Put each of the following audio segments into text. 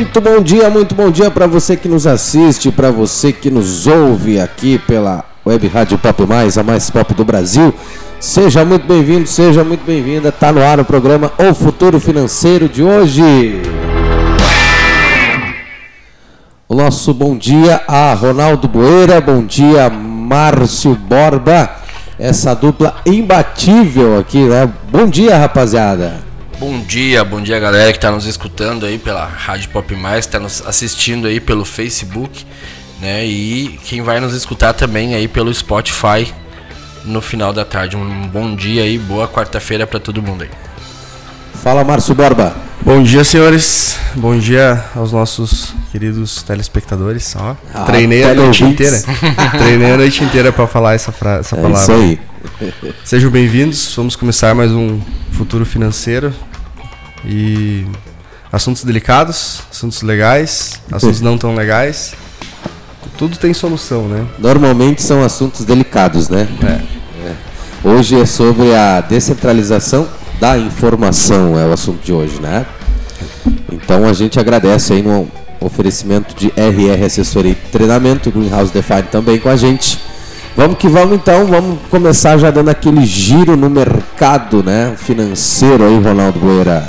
Muito bom dia, muito bom dia para você que nos assiste, para você que nos ouve aqui pela Web Rádio Pop Mais, a mais pop do Brasil. Seja muito bem-vindo, seja muito bem-vinda. Tá no ar o programa O Futuro Financeiro de hoje. O nosso bom dia a Ronaldo Boeira, bom dia Márcio Borba, essa dupla imbatível aqui, né? Bom dia, rapaziada. Bom dia, bom dia galera que está nos escutando aí pela Rádio Pop Mais, está nos assistindo aí pelo Facebook, né? E quem vai nos escutar também aí pelo Spotify no final da tarde. Um bom dia aí, boa quarta-feira para todo mundo aí. Fala, Márcio Borba. Bom dia, senhores. Bom dia aos nossos queridos telespectadores. Ó, ah, treinei a noite inteira. treinei a noite inteira para falar essa, frase, essa é palavra. Isso aí. Sejam bem-vindos. Vamos começar mais um futuro financeiro. E assuntos delicados, assuntos legais, assuntos não tão legais. Tudo tem solução, né? Normalmente são assuntos delicados, né? É. é. Hoje é sobre a descentralização da informação, é o assunto de hoje, né? Então a gente agradece aí no oferecimento de RR Assessoria e Treinamento, Greenhouse Define também com a gente. Vamos que vamos então, vamos começar já dando aquele giro no mercado né, financeiro aí, Ronaldo Boeira.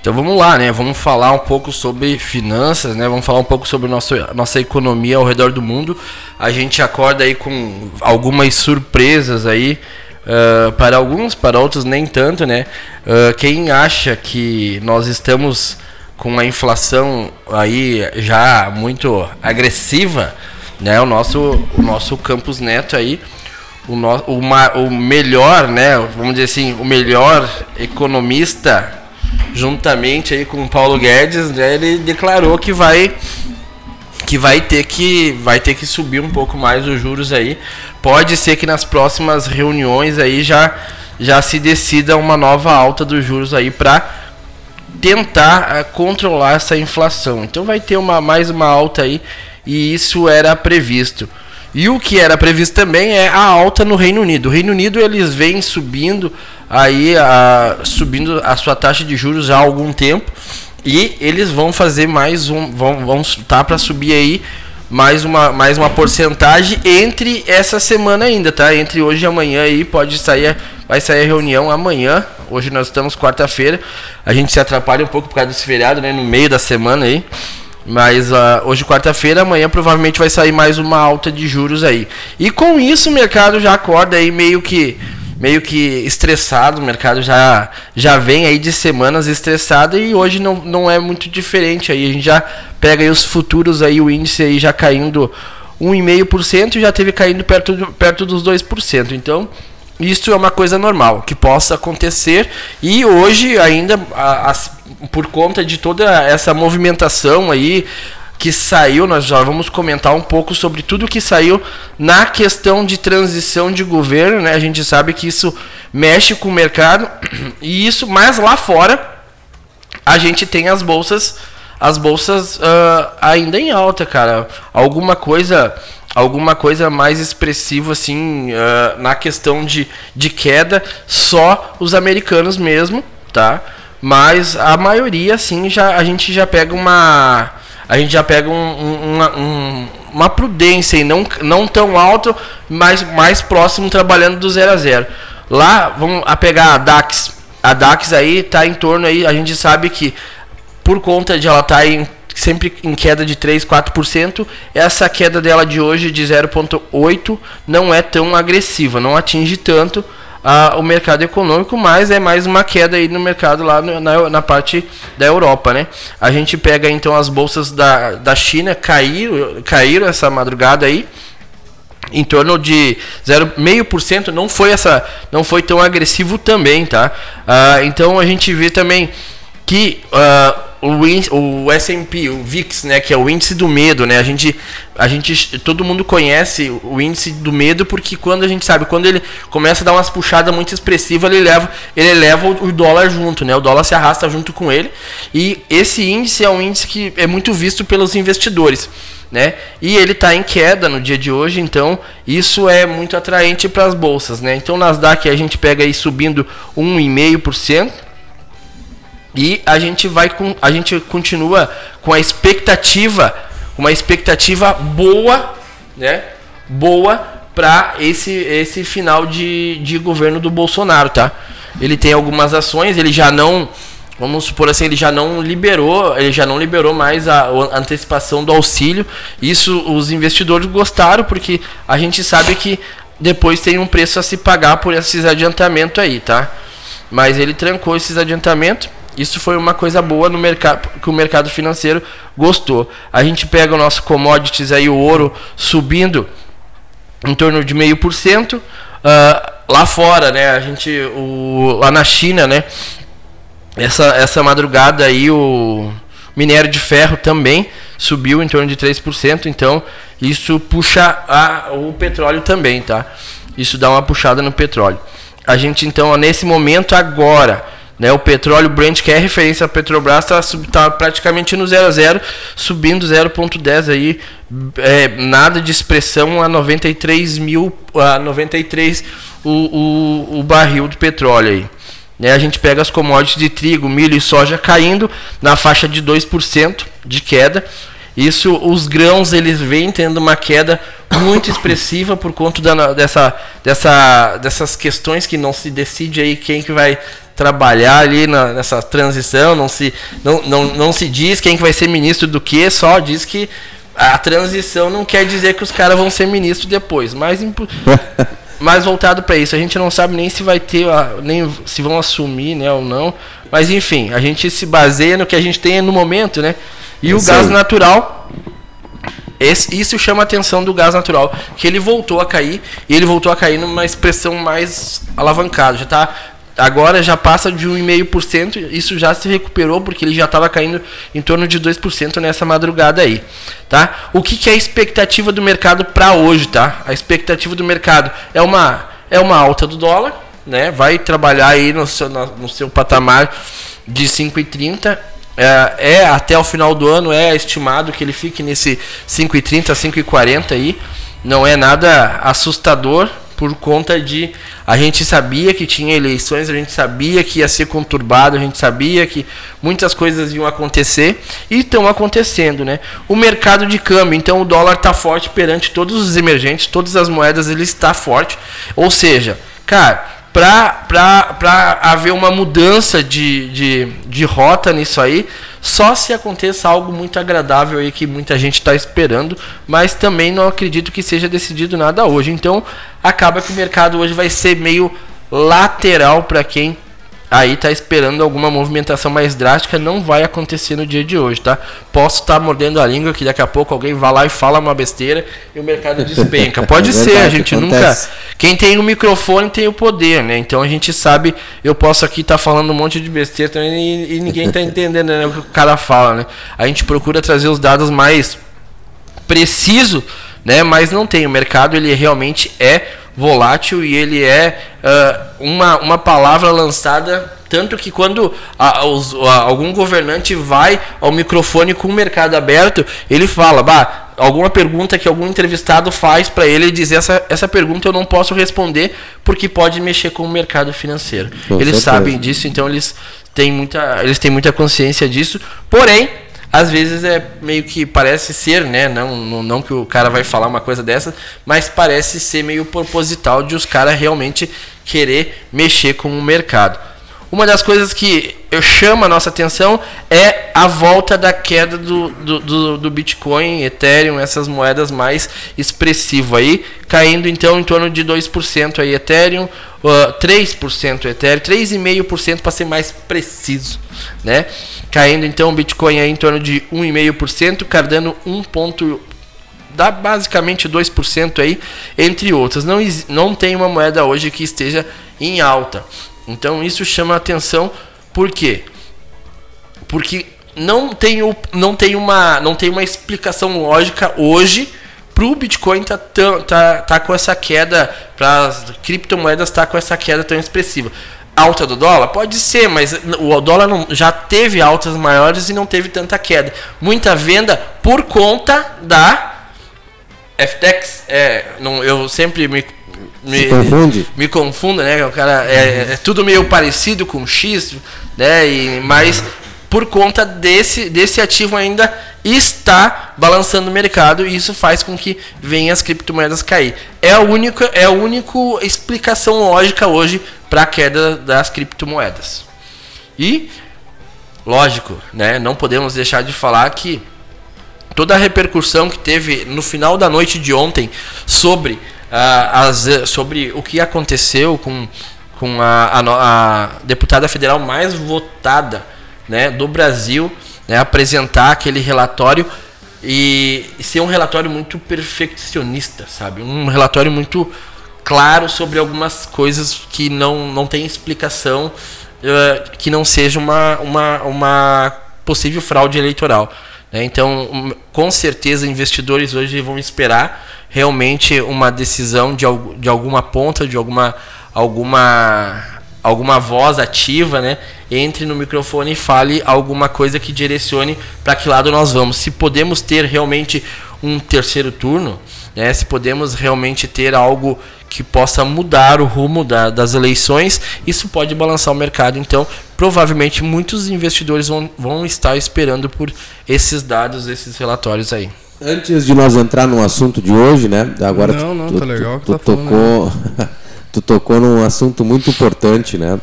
Então vamos lá, né? Vamos falar um pouco sobre finanças, né? Vamos falar um pouco sobre nossa, nossa economia ao redor do mundo. A gente acorda aí com algumas surpresas aí. Uh, para alguns, para outros nem tanto, né? Uh, quem acha que nós estamos com a inflação aí já muito agressiva, né? O nosso, o nosso Campus Neto aí, o, no, o, o melhor, né? Vamos dizer assim, o melhor economista juntamente aí com o Paulo Guedes, né, ele declarou que vai que vai ter que vai ter que subir um pouco mais os juros aí. Pode ser que nas próximas reuniões aí já já se decida uma nova alta dos juros aí para tentar uh, controlar essa inflação. Então vai ter uma mais uma alta aí e isso era previsto. E o que era previsto também é a alta no Reino Unido. O Reino Unido eles vêm subindo aí a, subindo a sua taxa de juros há algum tempo e eles vão fazer mais um vão vão tá para subir aí mais uma mais uma porcentagem entre essa semana ainda, tá? Entre hoje e amanhã aí pode sair vai sair a reunião amanhã. Hoje nós estamos quarta-feira. A gente se atrapalha um pouco por causa desse feriado, né, no meio da semana aí. Mas uh, hoje, quarta-feira, amanhã provavelmente vai sair mais uma alta de juros aí. E com isso o mercado já acorda aí meio que meio que estressado, o mercado já, já vem aí de semanas estressado e hoje não, não é muito diferente aí. A gente já pega aí os futuros aí, o índice aí já caindo 1,5% e já teve caindo perto, perto dos 2%. Então, isso é uma coisa normal que possa acontecer e hoje ainda a, a, por conta de toda essa movimentação aí que saiu, nós já vamos comentar um pouco sobre tudo que saiu na questão de transição de governo, né? A gente sabe que isso mexe com o mercado e isso, mas lá fora a gente tem as bolsas, as bolsas uh, ainda em alta, cara. Alguma coisa alguma coisa mais expressiva assim uh, na questão de, de queda só os americanos mesmo tá? Mas a maioria assim já a gente já pega uma a gente já pega um, um, uma, um, uma prudência e não, não tão alto mas mais próximo trabalhando do zero a zero. Lá vamos a pegar a DAX. A DAX aí tá em torno aí a gente sabe que por conta de ela estar tá em sempre em queda de 3, 4%. Essa queda dela de hoje de 0,8 não é tão agressiva, não atinge tanto a, o mercado econômico, mas é mais uma queda aí no mercado lá no, na, na parte da Europa, né? A gente pega então as bolsas da, da China caíram, caíram essa madrugada aí em torno de 0,5%, não foi essa, não foi tão agressivo também, tá? Ah, então a gente vê também que uh, o, o S&P, o VIX, né, que é o índice do medo, né? A gente, a gente, todo mundo conhece o índice do medo porque quando a gente sabe, quando ele começa a dar umas puxadas muito expressivas, ele leva, ele leva o, dólar junto, né? O dólar se arrasta junto com ele. E esse índice é um índice que é muito visto pelos investidores. Né? E ele está em queda no dia de hoje, então isso é muito atraente para as bolsas, né? Então Nasdaq a gente pega aí subindo 1,5%, E a gente vai com a gente continua com a expectativa, uma expectativa boa, né? Boa para esse esse final de, de governo do Bolsonaro, tá? Ele tem algumas ações, ele já não vamos supor assim, ele já não liberou, ele já não liberou mais a, a, antecipação do auxílio. Isso os investidores gostaram porque a gente sabe que depois tem um preço a se pagar por esses adiantamentos aí, tá? Mas ele trancou esses adiantamentos. Isso foi uma coisa boa no mercado que o mercado financeiro gostou. A gente pega o nosso commodities aí, o ouro subindo em torno de meio por cento. Ah, lá fora, né? A gente, o, lá na China, né? Essa, essa madrugada aí o minério de ferro também subiu em torno de 3%, então isso puxa a, o petróleo também, tá? Isso dá uma puxada no petróleo. A gente então, nesse momento agora, né, o petróleo Brent, que é referência à Petrobras, está tá praticamente no 0 a 0, subindo 0,10 aí, é, nada de expressão a 93 mil, a 93 o, o, o barril do petróleo aí. Né, a gente pega as commodities de trigo, milho e soja caindo na faixa de 2% de queda. Isso, os grãos, eles vêm tendo uma queda muito expressiva por conta da, dessa, dessa, dessas questões que não se decide aí quem que vai trabalhar ali na, nessa transição, não se, não, não, não se diz quem que vai ser ministro do que, só diz que a transição não quer dizer que os caras vão ser ministro depois, mas mais voltado para isso. A gente não sabe nem se vai ter, nem se vão assumir, né, ou não. Mas enfim, a gente se baseia no que a gente tem no momento, né? E o gás natural, esse, isso chama a atenção do gás natural, que ele voltou a cair e ele voltou a cair numa expressão mais alavancada. Já está agora já passa de 1,5%, isso já se recuperou porque ele já estava caindo em torno de 2% nessa madrugada aí, tá? O que, que é a expectativa do mercado para hoje, tá? A expectativa do mercado é uma é uma alta do dólar, né? Vai trabalhar aí no seu, no seu patamar de 5,30 é, é, até o final do ano é estimado que ele fique nesse 5,30 5,40 aí. Não é nada assustador, por conta de a gente sabia que tinha eleições, a gente sabia que ia ser conturbado, a gente sabia que muitas coisas iam acontecer e estão acontecendo, né? O mercado de câmbio, então o dólar está forte perante todos os emergentes, todas as moedas ele está forte, ou seja, cara, para haver uma mudança de, de, de rota nisso aí, só se aconteça algo muito agradável aí que muita gente está esperando, mas também não acredito que seja decidido nada hoje. Então acaba que o mercado hoje vai ser meio lateral para quem aí tá esperando alguma movimentação mais drástica, não vai acontecer no dia de hoje, tá? Posso estar tá mordendo a língua que daqui a pouco alguém vai lá e fala uma besteira e o mercado despenca. Pode é verdade, ser, a gente acontece. nunca. Quem tem o microfone tem o poder, né? Então a gente sabe, eu posso aqui estar tá falando um monte de besteira também e, e ninguém tá entendendo né, o que o cara fala, né? A gente procura trazer os dados mais precisos, né? Mas não tem. O mercado ele realmente é volátil e ele é uh, uma, uma palavra lançada tanto que quando a, os, a, algum governante vai ao microfone com o mercado aberto, ele fala, bah, alguma pergunta que algum entrevistado faz para ele dizer essa, essa pergunta eu não posso responder porque pode mexer com o mercado financeiro. Com eles certeza. sabem disso, então eles têm muita, eles têm muita consciência disso. Porém, às vezes é meio que parece ser, né? Não, não, não, que o cara vai falar uma coisa dessa, mas parece ser meio proposital de os caras realmente querer mexer com o mercado. Uma das coisas que eu chamo a nossa atenção é a volta da queda do, do, do, do Bitcoin, Ethereum, essas moedas mais expressivas aí, caindo então em torno de 2% aí Ethereum, uh, 3% Ethereum, 3,5% para ser mais preciso, né? Caindo então o Bitcoin aí em torno de 1,5%, cardando 1 ponto dá basicamente 2% aí, entre outras. Não, não tem uma moeda hoje que esteja em alta. Então isso chama atenção, por quê? Porque não tem, o, não tem, uma, não tem uma explicação lógica hoje para o Bitcoin tá, tá, tá com essa queda, para as criptomoedas tá com essa queda tão expressiva. Alta do dólar? Pode ser, mas o dólar não, já teve altas maiores e não teve tanta queda. Muita venda por conta da FTX. É, não, eu sempre me me, confunde? Me confunda, né? O cara é, é, tudo meio parecido com X, né? E, mas por conta desse, desse ativo ainda está balançando o mercado e isso faz com que venham as criptomoedas cair. É a única, é a única explicação lógica hoje para a queda das criptomoedas. E, lógico, né, não podemos deixar de falar que toda a repercussão que teve no final da noite de ontem sobre, as, sobre o que aconteceu com, com a, a, a deputada federal mais votada né, do Brasil né, apresentar aquele relatório e, ser um relatório muito perfeccionista, sabe? Um relatório muito claro sobre algumas coisas que não, não tem explicação, uh, que não seja uma, uma, uma possível fraude eleitoral. Né? Então, com certeza, investidores hoje vão esperar realmente uma decisão de, de alguma ponta, de alguma, alguma alguma voz ativa, né, entre no microfone e fale alguma coisa que direcione para que lado nós vamos. Se podemos ter realmente um terceiro turno, né, se podemos realmente ter algo que possa mudar o rumo da, das eleições, isso pode balançar o mercado. Então, provavelmente muitos investidores vão, vão estar esperando por esses dados, esses relatórios aí. Antes de nós entrar no assunto de hoje, né? Agora não, não, tu, tá legal tu, tu tá tocou. Falando, tu tocou num assunto muito importante, né?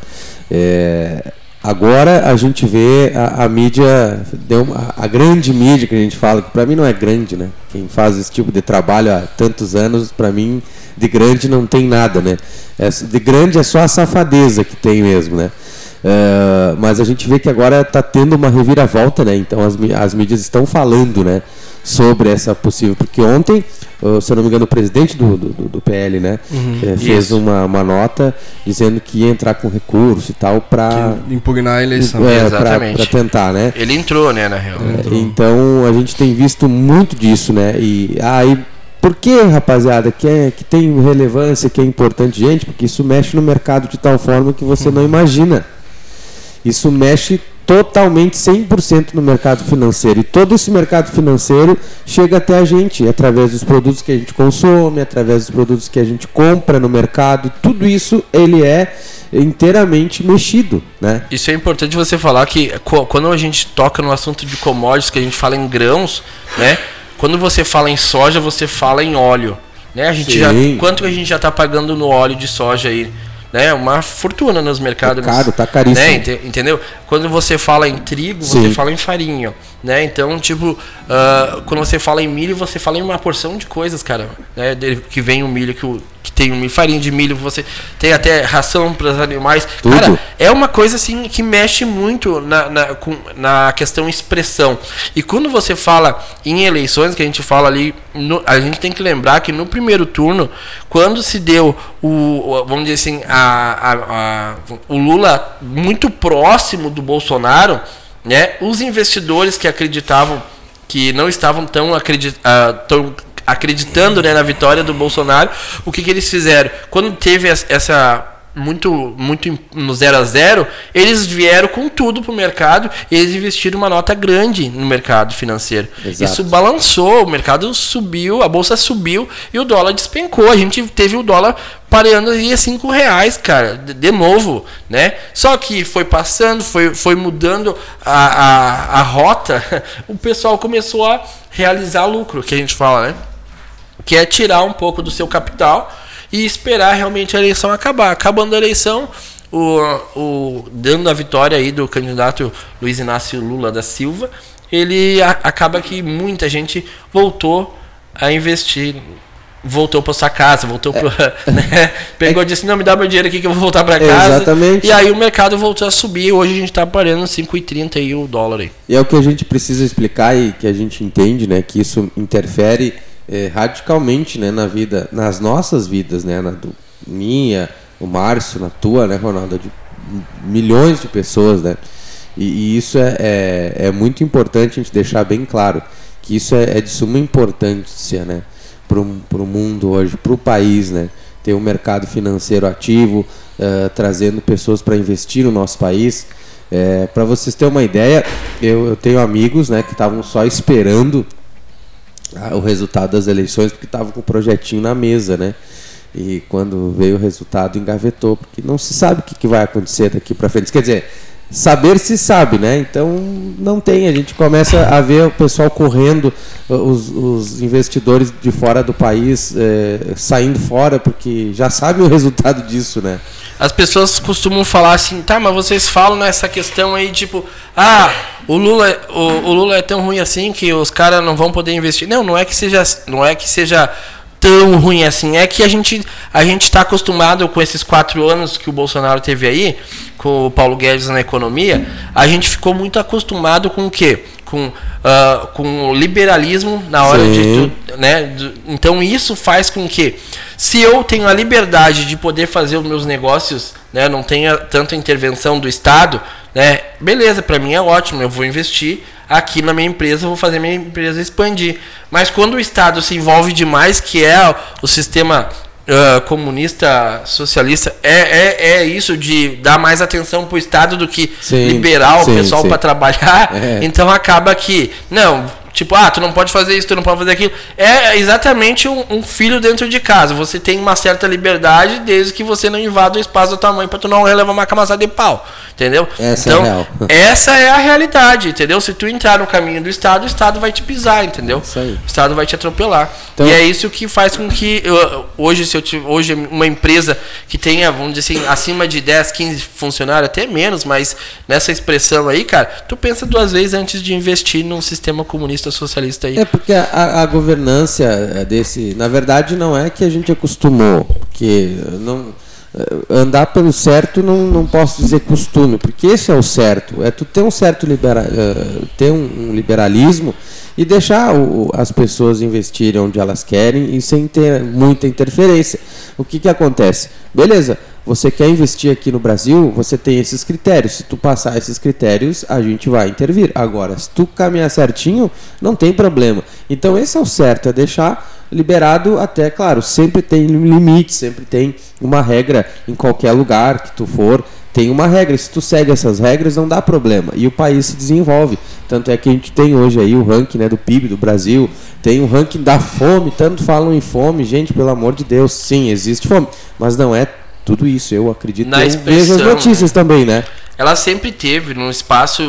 É, agora a gente vê a, a mídia, deu uma, a grande mídia que a gente fala, que para mim não é grande, né? Quem faz esse tipo de trabalho há tantos anos, para mim de grande não tem nada, né? É, de grande é só a safadeza que tem mesmo, né? É, mas a gente vê que agora está tendo uma reviravolta, né? Então as, as mídias estão falando, né? Sobre essa possível, porque ontem se eu não me engano, o presidente do, do, do PL, né? Uhum, é, fez uma, uma nota dizendo que ia entrar com recurso e tal para impugnar a eleição. É, para tentar, né? Ele entrou, né, na real. É, então a gente tem visto muito disso, né? E aí. Por que, rapaziada, que, é, que tem relevância, que é importante, gente? Porque isso mexe no mercado de tal forma que você uhum. não imagina. Isso mexe totalmente 100% no mercado financeiro. E todo esse mercado financeiro chega até a gente através dos produtos que a gente consome, através dos produtos que a gente compra no mercado. Tudo isso ele é inteiramente mexido, né? Isso é importante você falar que quando a gente toca no assunto de commodities, que a gente fala em grãos, né? Quando você fala em soja, você fala em óleo, né? A gente já quanto que a gente já está pagando no óleo de soja aí? Né, uma fortuna nos mercados. Tá caro, tá caríssimo. Né, entendeu? Quando você fala em trigo, Sim. você fala em farinha, né? Então, tipo, uh, quando você fala em milho, você fala em uma porção de coisas, cara, né? Que vem o milho que o tem um farinha de milho, você tem até ração para os animais. Tudo. Cara, é uma coisa assim que mexe muito na, na, com, na questão expressão. E quando você fala em eleições, que a gente fala ali, no, a gente tem que lembrar que no primeiro turno, quando se deu o, vamos dizer assim, a, a, a, o Lula muito próximo do Bolsonaro, né? Os investidores que acreditavam que não estavam tão, acredit, uh, tão acreditando né, na vitória do Bolsonaro, o que, que eles fizeram? Quando teve essa muito muito no 0 a 0 eles vieram com tudo para o mercado eles investiram uma nota grande no mercado financeiro Exato. isso balançou o mercado subiu a bolsa subiu e o dólar despencou a gente teve o dólar pareando aí a cinco reais cara de novo né só que foi passando foi, foi mudando a, a, a rota o pessoal começou a realizar lucro que a gente fala né que é tirar um pouco do seu capital e esperar realmente a eleição acabar. Acabando a eleição, o, o, dando a vitória aí do candidato Luiz Inácio Lula da Silva, ele a, acaba que muita gente voltou a investir voltou para sua casa, voltou é. para, né? pegou e disse não me dá meu dinheiro aqui que eu vou voltar para casa. Exatamente. E aí o mercado voltou a subir. Hoje a gente está parando 5,30 aí o dólar aí. E é o que a gente precisa explicar e que a gente entende, né, que isso interfere é, radicalmente né, na vida, nas nossas vidas, né, na do, minha, o Márcio, na tua, né, Ronaldo, de milhões de pessoas, né? E, e isso é, é, é, muito importante a gente deixar bem claro que isso é, é de suma importância, né, para o mundo hoje, para o país, né? Ter um mercado financeiro ativo, uh, trazendo pessoas para investir no nosso país. É, para vocês terem uma ideia, eu, eu tenho amigos né, que estavam só esperando o resultado das eleições porque estava com o projetinho na mesa, né? E quando veio o resultado, engavetou, porque não se sabe o que, que vai acontecer daqui para frente. Quer dizer, saber se sabe, né? Então não tem. A gente começa a ver o pessoal correndo, os, os investidores de fora do país é, saindo fora, porque já sabem o resultado disso, né? As pessoas costumam falar assim, tá, mas vocês falam nessa questão aí, tipo, ah, o Lula, o, o Lula é tão ruim assim que os caras não vão poder investir. Não, não é que seja, não é que seja tão ruim assim. É que a gente a gente está acostumado com esses quatro anos que o Bolsonaro teve aí, com o Paulo Guedes na economia, a gente ficou muito acostumado com o quê? Com, uh, com o liberalismo na hora Sim. de. Né? Então isso faz com que, se eu tenho a liberdade de poder fazer os meus negócios, né, não tenha tanta intervenção do Estado, né, beleza, para mim é ótimo, eu vou investir aqui na minha empresa, vou fazer minha empresa expandir. Mas quando o Estado se envolve demais, que é o sistema uh, comunista, socialista, é, é, é isso de dar mais atenção para o Estado do que sim, liberar sim, o pessoal para trabalhar. É. Então acaba que, não, Tipo, ah, tu não pode fazer isso, tu não pode fazer aquilo. É exatamente um, um, filho dentro de casa. Você tem uma certa liberdade desde que você não invada o espaço da tua mãe pra tu não levar uma camaçada de pau. Entendeu? Essa então, é real. essa é a realidade, entendeu? Se tu entrar no caminho do Estado, o Estado vai te pisar, entendeu? Isso aí. O Estado vai te atropelar. Então, e é isso que faz com que eu, hoje, se eu tiver, hoje uma empresa que tenha, vamos dizer assim, acima de 10, 15 funcionários, até menos, mas nessa expressão aí, cara, tu pensa duas vezes antes de investir num sistema comunista socialista aí. É porque a, a governança desse, na verdade, não é que a gente acostumou, porque não eh, andar pelo certo não, não posso dizer costume, porque esse é o certo, é tu ter um certo libera, uh, ter um, liberalismo e deixar o, as pessoas investirem onde elas querem e sem ter muita interferência. O que que acontece? Beleza, você quer investir aqui no Brasil, você tem esses critérios. Se tu passar esses critérios, a gente vai intervir. Agora, se tu caminhar certinho, não tem problema. Então esse é o certo, é deixar liberado até, claro, sempre tem limite, sempre tem uma regra em qualquer lugar que tu for, tem uma regra. Se tu segue essas regras, não dá problema. E o país se desenvolve. Tanto é que a gente tem hoje aí o ranking né, do PIB do Brasil, tem o ranking da fome, tanto falam em fome, gente, pelo amor de Deus, sim, existe fome, mas não é tudo isso. Eu acredito Na eu vejo as notícias né? também, né? Ela sempre teve num espaço,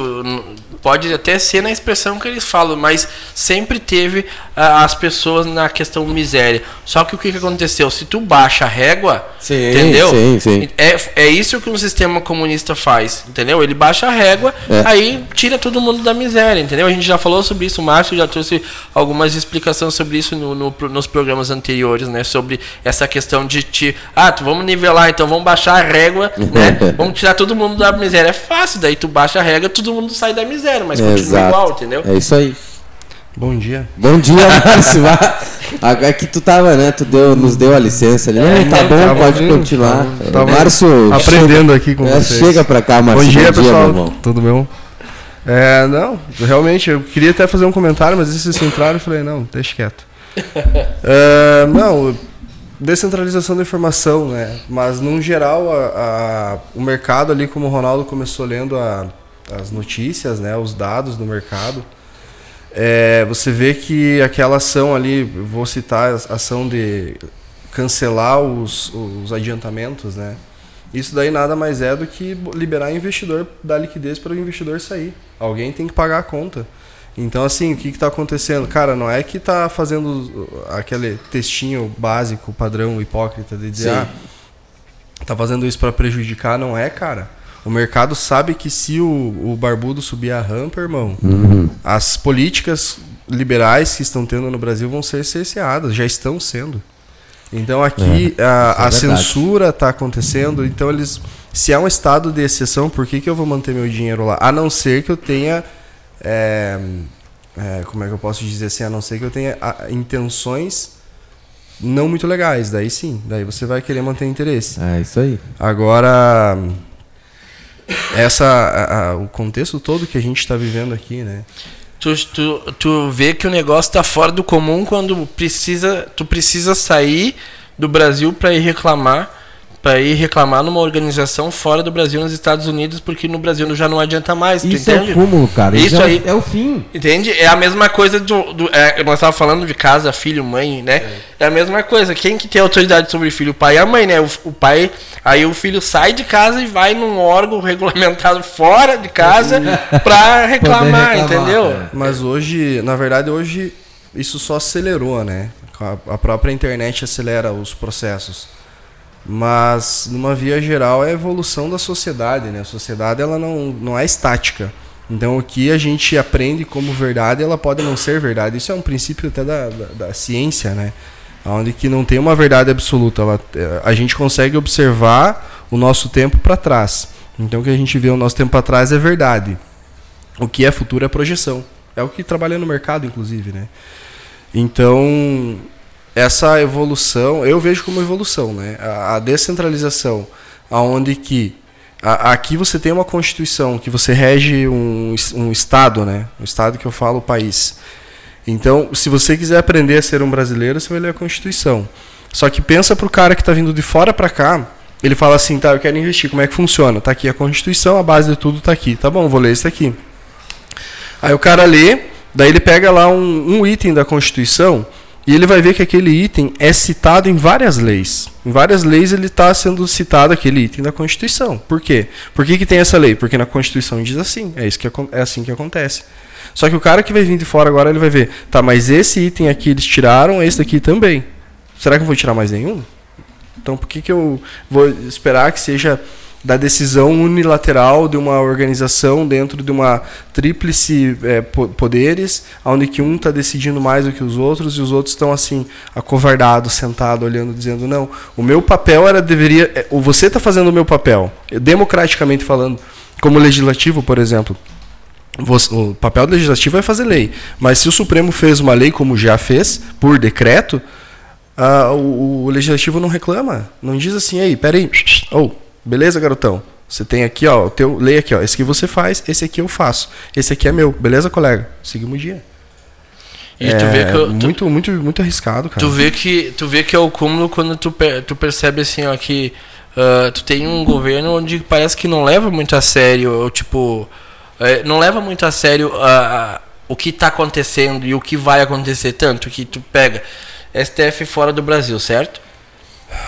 pode até ser na expressão que eles falam, mas sempre teve as pessoas na questão miséria. Só que o que, que aconteceu? Se tu baixa a régua, sim, entendeu? Sim, sim. É, é isso que um sistema comunista faz, entendeu? Ele baixa a régua, é. aí tira todo mundo da miséria, entendeu? A gente já falou sobre isso, o Márcio já trouxe algumas explicações sobre isso no, no, nos programas anteriores, né? Sobre essa questão de te, ah, tu vamos nivelar, então vamos baixar a régua, né? vamos tirar todo mundo da miséria. É fácil, daí tu baixa a régua, todo mundo sai da miséria, mas Exato. continua igual, entendeu? É isso aí. Bom dia. Bom dia, Márcio. Agora que tu tava, né? Tu deu, nos deu a licença ali. É, não, tá bom, pode continuar. Tá, Márcio. Aprendendo chega, aqui com é, vocês. Chega pra cá, Márcio. Bom dia, bom dia pessoal. Meu Tudo bem? É, não, realmente, eu queria até fazer um comentário, mas esses entraram e falei, não, deixa quieto. é, não, descentralização da informação, né? Mas, no geral, a, a, o mercado ali, como o Ronaldo começou lendo a, as notícias, né? Os dados do mercado é, você vê que aquela ação ali, vou citar a ação de cancelar os, os adiantamentos, né? Isso daí nada mais é do que liberar investidor, dar liquidez para o investidor sair. Alguém tem que pagar a conta. Então, assim, o que está acontecendo? Cara, não é que está fazendo aquele textinho básico, padrão, hipócrita, de dizer, Sim. ah, tá fazendo isso para prejudicar, não é, cara. O mercado sabe que se o, o barbudo subir a rampa, irmão, uhum. as políticas liberais que estão tendo no Brasil vão ser cerceadas, já estão sendo. Então aqui é, a, é a censura está acontecendo, então eles. Se é um estado de exceção, por que, que eu vou manter meu dinheiro lá? A não ser que eu tenha. É, é, como é que eu posso dizer assim? A não ser que eu tenha a, intenções não muito legais. Daí sim, daí você vai querer manter interesse. É isso aí. Agora essa a, a, o contexto todo que a gente está vivendo aqui, né? Tu, tu, tu vê que o negócio está fora do comum quando precisa, tu precisa sair do Brasil para ir reclamar para ir reclamar numa organização fora do Brasil, nos Estados Unidos, porque no Brasil já não adianta mais. Isso é o cúmulo, cara. Isso, Isso é aí é o fim. Entende? É a mesma coisa do. do é, nós estávamos falando de casa, filho, mãe, né? É. é. a mesma coisa. Quem que tem autoridade sobre o filho? O pai e a mãe, né? O, o pai. Aí o filho sai de casa e vai num órgão regulamentado fora de casa para reclamar, reclamar, entendeu? É. Mas hoje, na verdade, hoje isso só acelerou, né? A própria internet acelera os processos. Mas, numa via geral, é a evolução da sociedade, né? A sociedade ela não, não é estática. Então, o que a gente aprende como verdade, ela pode não ser verdade. Isso é um princípio até da, da, da ciência, né? Onde que não tem uma verdade absoluta. Ela, a gente consegue observar o nosso tempo para trás. Então, o que a gente vê o nosso tempo para trás é verdade. O que é futuro é projeção. É o que trabalha no mercado, inclusive, né? Então, essa evolução, eu vejo como evolução, né? A, a descentralização, aonde que a, aqui você tem uma constituição que você rege um, um estado, né? Um estado que eu falo país. Então, se você quiser aprender a ser um brasileiro, você vai ler a Constituição. Só que pensa pro cara que está vindo de fora para cá, ele fala assim, tá, eu quero investir, como é que funciona? Tá aqui a Constituição, a base de tudo tá aqui. Tá bom, vou ler isso aqui. Aí o cara lê, Daí ele pega lá um, um item da Constituição e ele vai ver que aquele item é citado em várias leis. Em várias leis ele está sendo citado aquele item da Constituição. Por quê? Por que, que tem essa lei? Porque na Constituição diz assim. É, isso que, é assim que acontece. Só que o cara que vai vir de fora agora, ele vai ver, tá, mas esse item aqui eles tiraram, esse daqui também. Será que eu vou tirar mais nenhum? Então por que, que eu vou esperar que seja da decisão unilateral de uma organização dentro de uma tríplice é, poderes, onde que um está decidindo mais do que os outros e os outros estão assim acovardados, sentados, olhando, dizendo não, o meu papel era deveria, é, você está fazendo o meu papel, democraticamente falando, como legislativo, por exemplo. O papel do legislativo é fazer lei, mas se o Supremo fez uma lei como já fez por decreto, uh, o, o, legislativo não reclama, não diz assim, aí, peraí, ou oh, Beleza, garotão? Você tem aqui, ó, o teu, leia aqui, ó, esse que você faz, esse aqui eu faço. Esse aqui é meu. Beleza, colega? Seguimos o dia. E é, tu vê que eu, tu, muito, muito, muito arriscado, cara. Tu vê que tu vê que é o cúmulo quando tu, tu percebe assim, ó, que uh, tu tem um governo onde parece que não leva muito a sério, ou, tipo, é, não leva muito a sério uh, o que está acontecendo e o que vai acontecer tanto que tu pega STF fora do Brasil, certo?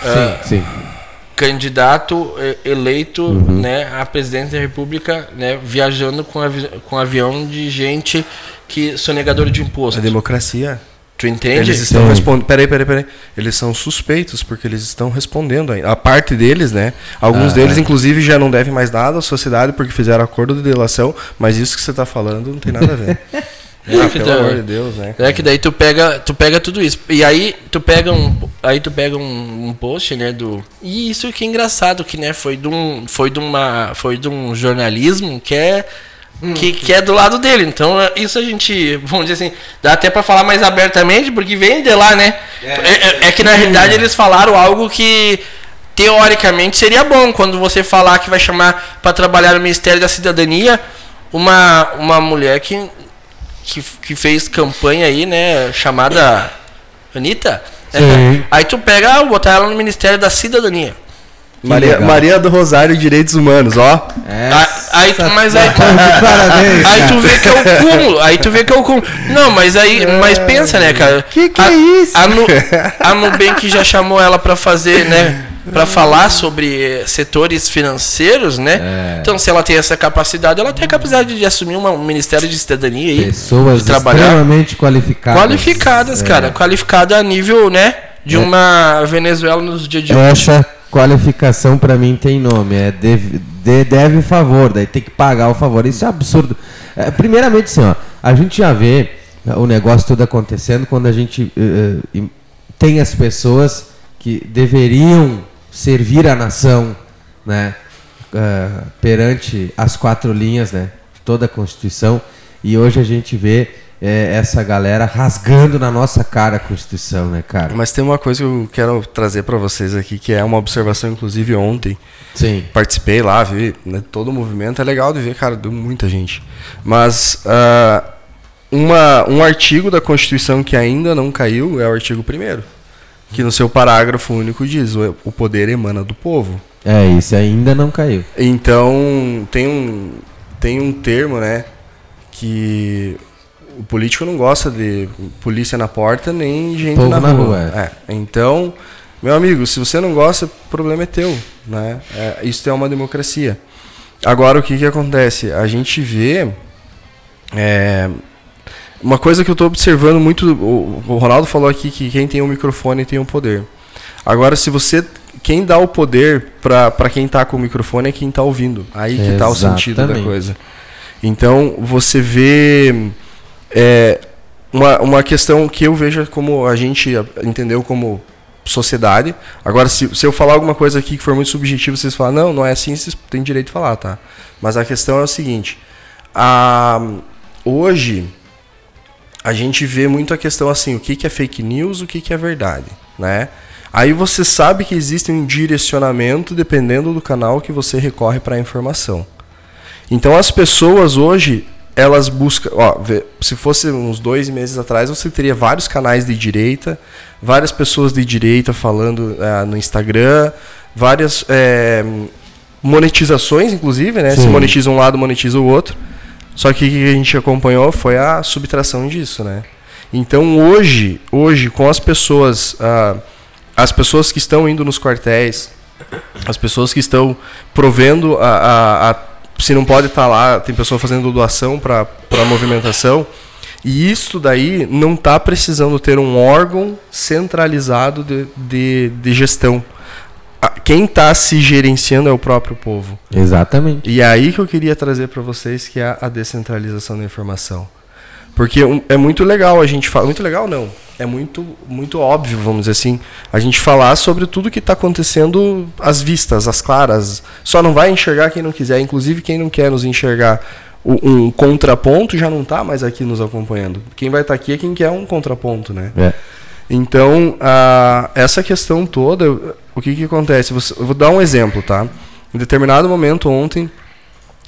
Sim, uh, sim candidato eleito uhum. né, a presidente da República né, viajando com, avi com avião de gente que sonegador de imposto. A democracia. Tu entende? Eles estão respondendo. Peraí, peraí, peraí. Eles são suspeitos porque eles estão respondendo ainda. A parte deles, né? Alguns ah, deles, é. inclusive, já não devem mais nada à sociedade porque fizeram acordo de delação, mas isso que você está falando não tem nada a ver. Ah, pelo então, amor de Deus, né? Cara? É que daí tu pega, tu pega tudo isso. E aí tu pega um, aí tu pega um, um post, né, do E isso que é engraçado que, né, foi de um foi de uma foi de um jornalismo que é hum. que, que é do lado dele. Então, isso a gente, vamos dizer assim, dá até para falar mais abertamente, porque vem de lá, né? É, é, é que na realidade eles falaram algo que teoricamente seria bom quando você falar que vai chamar para trabalhar no Ministério da Cidadania uma, uma mulher que que, que fez campanha aí, né? Chamada Anitta. É, aí tu pega, botar ela no Ministério da Cidadania. Maria, Maria do Rosário Direitos Humanos, ó. Aí, mas aí, Parabéns, aí tu vê que é o cúmulo. Aí tu vê que é o cúmulo. Não, mas aí, mas pensa, né, cara? Que que a, é isso? A, Nu, a Nubank já chamou ela para fazer, né? Para falar sobre setores financeiros, né? É. Então, se ela tem essa capacidade, ela tem a capacidade de assumir uma, um Ministério de Cidadania aí. Pessoas trabalhar. extremamente qualificadas. Qualificadas, é. cara. Qualificada a nível, né? De é. uma Venezuela nos dias de hoje. Essa qualificação para mim tem nome. É deve, de, deve favor, daí tem que pagar o favor. Isso é absurdo. É, primeiramente, assim, ó, a gente já vê o negócio todo acontecendo quando a gente uh, tem as pessoas que deveriam servir a nação, né, uh, perante as quatro linhas, né, toda a Constituição. E hoje a gente vê é, essa galera rasgando na nossa cara a Constituição, né, cara? Mas tem uma coisa que eu quero trazer para vocês aqui, que é uma observação, inclusive ontem. Sim. Participei lá, vi né, todo o movimento. É legal de ver, cara, deu muita gente. Mas uh, uma, um artigo da Constituição que ainda não caiu é o artigo 1 que no seu parágrafo único diz: o poder emana do povo. É, isso ainda não caiu. Então, tem um, tem um termo, né, que o político não gosta de polícia na porta nem gente Povo na, na rua. rua é. É. Então, meu amigo, se você não gosta, o problema é teu, né? É, isso é uma democracia. Agora, o que que acontece? A gente vê é, uma coisa que eu estou observando muito. O, Ronaldo falou aqui que quem tem um microfone tem um poder. Agora, se você quem dá o poder para quem está com o microfone é quem está ouvindo. Aí que está o sentido da coisa. Então, você vê é, uma, uma questão que eu vejo como a gente entendeu como sociedade. Agora, se, se eu falar alguma coisa aqui que for muito subjetivo, vocês falam, não, não é assim, vocês têm direito de falar, tá? Mas a questão é o seguinte: a, hoje a gente vê muito a questão assim, o que, que é fake news, o que, que é verdade, né? Aí você sabe que existe um direcionamento dependendo do canal que você recorre para a informação. Então as pessoas hoje elas buscam, ó, se fosse uns dois meses atrás você teria vários canais de direita, várias pessoas de direita falando é, no Instagram, várias é, monetizações inclusive, né? Sim. Se monetiza um lado, monetiza o outro. Só que o que a gente acompanhou foi a subtração disso, né? Então hoje, hoje com as pessoas ah, as pessoas que estão indo nos quartéis, as pessoas que estão provendo a, a, a se não pode estar tá lá, tem pessoa fazendo doação para movimentação. E isso daí não está precisando ter um órgão centralizado de, de, de gestão. Quem está se gerenciando é o próprio povo. Exatamente. E é aí que eu queria trazer para vocês que é a descentralização da informação. Porque é muito legal a gente falar. Muito legal, não. É muito, muito óbvio, vamos dizer assim, a gente falar sobre tudo que está acontecendo às vistas, às claras. Só não vai enxergar quem não quiser. Inclusive, quem não quer nos enxergar um contraponto já não está mais aqui nos acompanhando. Quem vai estar tá aqui é quem quer um contraponto, né? É. Então, essa questão toda, o que, que acontece? Eu vou dar um exemplo, tá? Em determinado momento ontem,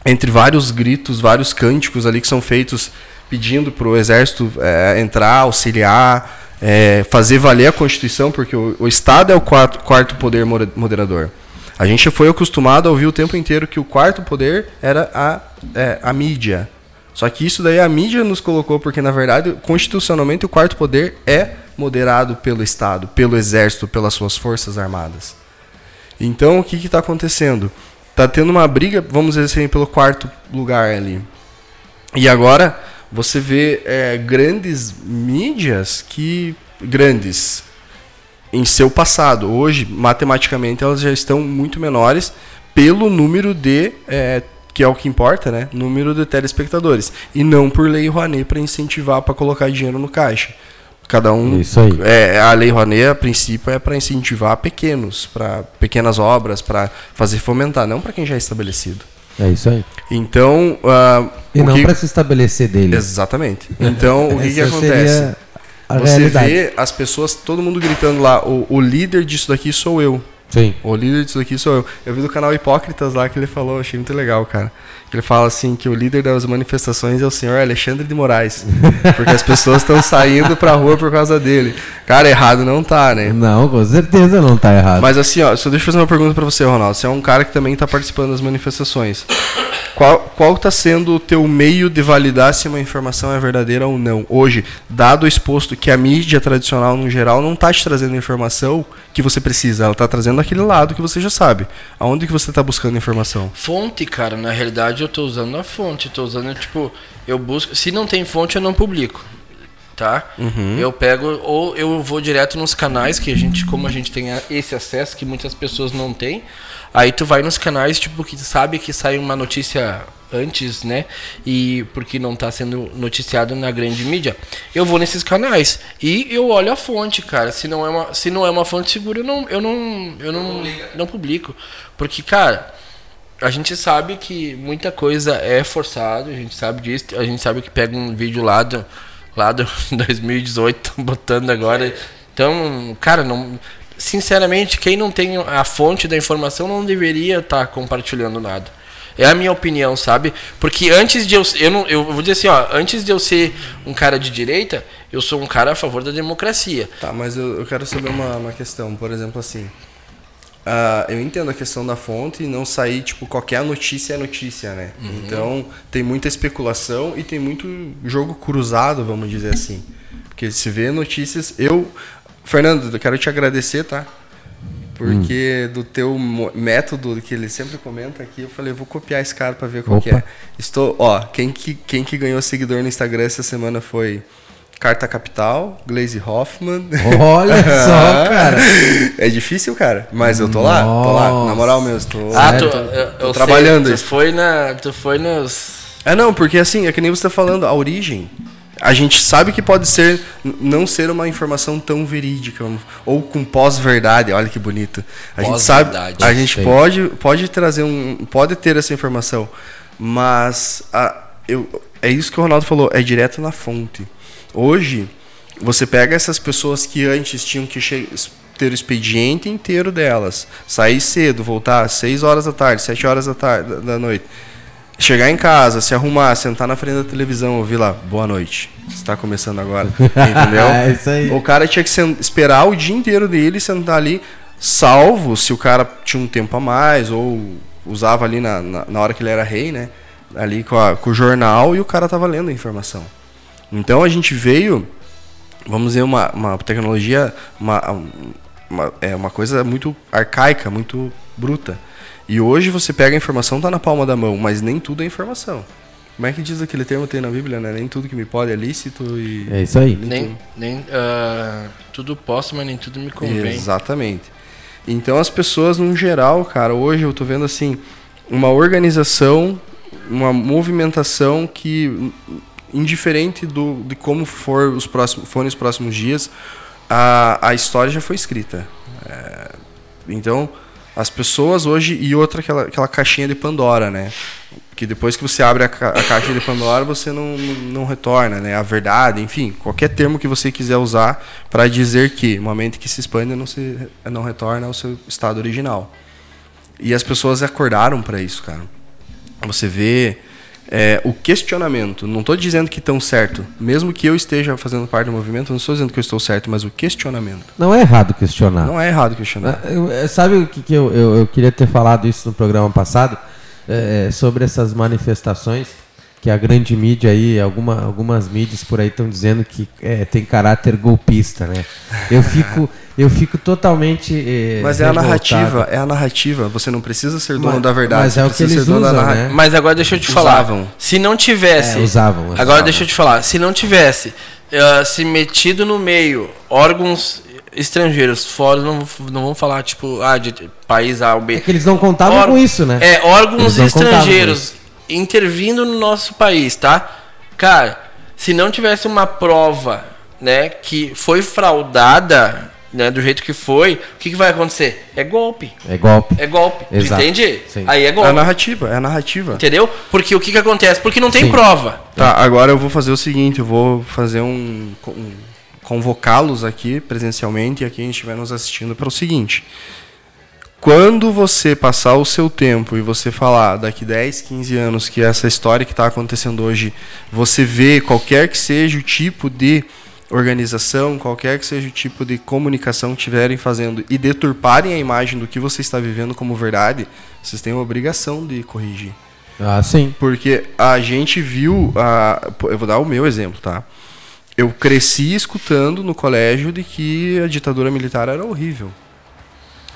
entre vários gritos, vários cânticos ali que são feitos pedindo para o exército é, entrar, auxiliar, é, fazer valer a Constituição, porque o, o Estado é o quarto, quarto poder moderador. A gente foi acostumado a ouvir o tempo inteiro que o quarto poder era a, é, a mídia. Só que isso daí a mídia nos colocou, porque na verdade, constitucionalmente, o quarto poder é moderado pelo Estado, pelo Exército, pelas suas Forças Armadas. Então, o que está acontecendo? Está tendo uma briga, vamos dizer assim, pelo quarto lugar ali. E agora, você vê é, grandes mídias que grandes em seu passado. Hoje, matematicamente, elas já estão muito menores pelo número de é, que é o que importa, né? Número de telespectadores e não por lei Rouanet para incentivar para colocar dinheiro no caixa. Cada um. Isso aí. É, a lei Rouanet, a princípio, é para incentivar pequenos, para pequenas obras, para fazer fomentar, não para quem já é estabelecido. É isso aí. Então. Uh, e não que... para se estabelecer dele. Exatamente. Então, o que, que acontece? Você realidade. vê as pessoas, todo mundo gritando lá, o, o líder disso daqui sou eu. Sim. O líder disso daqui sou eu. Eu vi do canal Hipócritas lá que ele falou, achei muito legal, cara. Ele fala assim que o líder das manifestações é o senhor Alexandre de Moraes. porque as pessoas estão saindo pra rua por causa dele. Cara, errado não tá, né? Não, com certeza não tá errado. Mas assim, ó, só deixa eu fazer uma pergunta para você, Ronaldo. Você é um cara que também tá participando das manifestações. Qual, qual tá sendo o teu meio de validar se uma informação é verdadeira ou não? Hoje, dado o exposto que a mídia tradicional, no geral, não tá te trazendo informação que você precisa. Ela tá trazendo aquele lado que você já sabe. Aonde que você tá buscando informação? Fonte, cara. Na realidade, eu tô usando a fonte. Tô usando, tipo, eu busco... Se não tem fonte, eu não publico tá? Uhum. Eu pego ou eu vou direto nos canais que a gente, como a gente tem esse acesso que muitas pessoas não têm, Aí tu vai nos canais, tipo, que sabe que sai uma notícia antes, né? E porque não está sendo noticiado na grande mídia. Eu vou nesses canais e eu olho a fonte, cara. Se não é uma, se não é uma fonte segura, eu não eu não eu não, não publico. Porque, cara, a gente sabe que muita coisa é forçado, a gente sabe disso, a gente sabe que pega um vídeo lá do lá do 2018 botando agora. Então, cara, não sinceramente, quem não tem a fonte da informação não deveria estar tá compartilhando nada. É a minha opinião, sabe? Porque antes de eu. Eu, não, eu vou dizer assim, ó. Antes de eu ser um cara de direita, Eu sou um cara a favor da democracia. Tá, mas eu, eu quero saber uma, uma questão, por exemplo, assim. Uh, eu entendo a questão da fonte e não sair, tipo, qualquer notícia é notícia, né? Uhum. Então, tem muita especulação e tem muito jogo cruzado, vamos dizer assim. Porque se vê notícias. Eu. Fernando, eu quero te agradecer, tá? Porque hum. do teu método que ele sempre comenta aqui, eu falei, vou copiar esse cara para ver qual Opa. que é. Estou, ó, quem que, quem que ganhou seguidor no Instagram essa semana foi Carta Capital, Glaze Hoffman. Olha só, cara. É difícil, cara. Mas eu tô lá, tô lá. Na moral mesmo, tô, ah, tô, eu, tô eu trabalhando sei, tu foi na, Tu foi nos. É não, porque assim, é que nem você tá falando, a origem. A gente sabe que pode ser não ser uma informação tão verídica ou com pós-verdade. Olha que bonito. A gente sabe, a gente pode pode trazer um pode ter essa informação, mas a, eu, é isso que o Ronaldo falou, é direto na fonte. Hoje, você pega essas pessoas que antes tinham que ter o expediente inteiro delas, sair cedo, voltar às 6 horas da tarde, 7 horas da, tarde, da noite, chegar em casa, se arrumar, sentar na frente da televisão, ouvir lá, boa noite. Está começando agora, entendeu? é isso aí. O cara tinha que esperar o dia inteiro dele sentar ali, salvo se o cara tinha um tempo a mais ou usava ali na, na, na hora que ele era rei, né? Ali com, a, com o jornal e o cara tava lendo a informação. Então a gente veio, vamos dizer, uma, uma tecnologia, uma, uma, é uma coisa muito arcaica, muito bruta. E hoje você pega a informação, tá na palma da mão, mas nem tudo é informação. Como é que diz aquele termo tem na Bíblia, né? Nem tudo que me pode é lícito e. É isso aí. Nem, nem uh, tudo posso, mas nem tudo me convém. Exatamente. Então as pessoas, no geral, cara, hoje eu tô vendo assim, uma organização, uma movimentação que indiferente do, de como for os próximos, forem os próximos dias, a, a história já foi escrita. É, então, as pessoas hoje. E outra, aquela, aquela caixinha de Pandora, né? Que depois que você abre a, a caixa de Pandora, você não, não, não, retorna, né? A verdade, enfim, qualquer termo que você quiser usar para dizer que, uma mente que se expande, não, se, não retorna ao seu estado original. E as pessoas acordaram para isso, cara. Você vê é, o questionamento. Não estou dizendo que estão certo. Mesmo que eu esteja fazendo parte do movimento, não estou dizendo que eu estou certo, mas o questionamento. Não é errado questionar. Não é errado questionar. É, sabe o que, que eu, eu, eu, queria ter falado isso no programa passado? É, é sobre essas manifestações que a grande mídia aí, alguma, algumas mídias por aí estão dizendo que é, tem caráter golpista, né? Eu fico, eu fico totalmente. Eh, mas é a narrativa, é a narrativa. Você não precisa ser dono mas, da verdade. Mas é o que eles usam, né? Mas agora deixa eu te falar. Usavam. Se não tivesse. É, usavam, usavam. Agora deixa eu te falar. Se não tivesse uh, se metido no meio órgãos estrangeiros fora não, não vão falar tipo ah de país A ou B é que eles não contavam Or com isso né é órgãos estrangeiros intervindo no nosso país, tá? Cara, se não tivesse uma prova, né, que foi fraudada, né, do jeito que foi, o que, que vai acontecer? É golpe. É golpe. É golpe. Exato. Entende? Sim. Aí é golpe. É a narrativa, é a narrativa. Entendeu? Porque o que, que acontece? Porque não tem Sim. prova. Tá, agora eu vou fazer o seguinte, eu vou fazer um, um convocá-los aqui presencialmente e aqui a gente vai nos assistindo para o seguinte. Quando você passar o seu tempo e você falar daqui 10, 15 anos que essa história que está acontecendo hoje, você vê qualquer que seja o tipo de organização, qualquer que seja o tipo de comunicação que estiverem fazendo e deturparem a imagem do que você está vivendo como verdade, vocês têm a obrigação de corrigir. Ah, sim. Porque a gente viu, a, eu vou dar o meu exemplo, tá? Eu cresci escutando no colégio de que a ditadura militar era horrível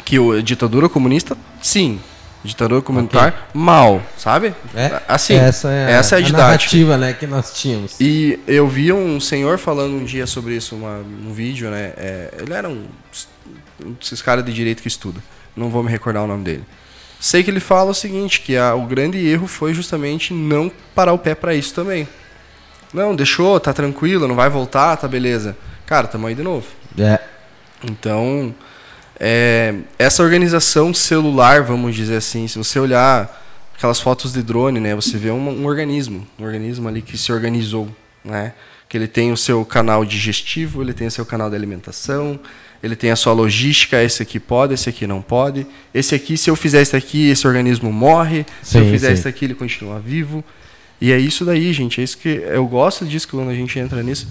que a ditadura comunista, sim. Ditadura comunitária, okay. mal, sabe? É, assim, essa é, essa é a, a narrativa né, que nós tínhamos. E eu vi um senhor falando um dia sobre isso, uma, um vídeo, né? É, ele era um, um desses caras de direito que estuda. Não vou me recordar o nome dele. Sei que ele fala o seguinte, que a, o grande erro foi justamente não parar o pé para isso também. Não, deixou, tá tranquilo, não vai voltar, tá beleza. Cara, tamo aí de novo. É. Então, é, essa organização celular, vamos dizer assim, se você olhar aquelas fotos de drone, né, você vê um, um organismo, um organismo ali que se organizou, né, que ele tem o seu canal digestivo, ele tem o seu canal de alimentação, ele tem a sua logística, esse aqui pode, esse aqui não pode, esse aqui, se eu fizer isso aqui, esse organismo morre, se sim, eu fizer isso aqui, ele continua vivo. E é isso daí, gente, é isso que eu gosto disso quando a gente entra nisso.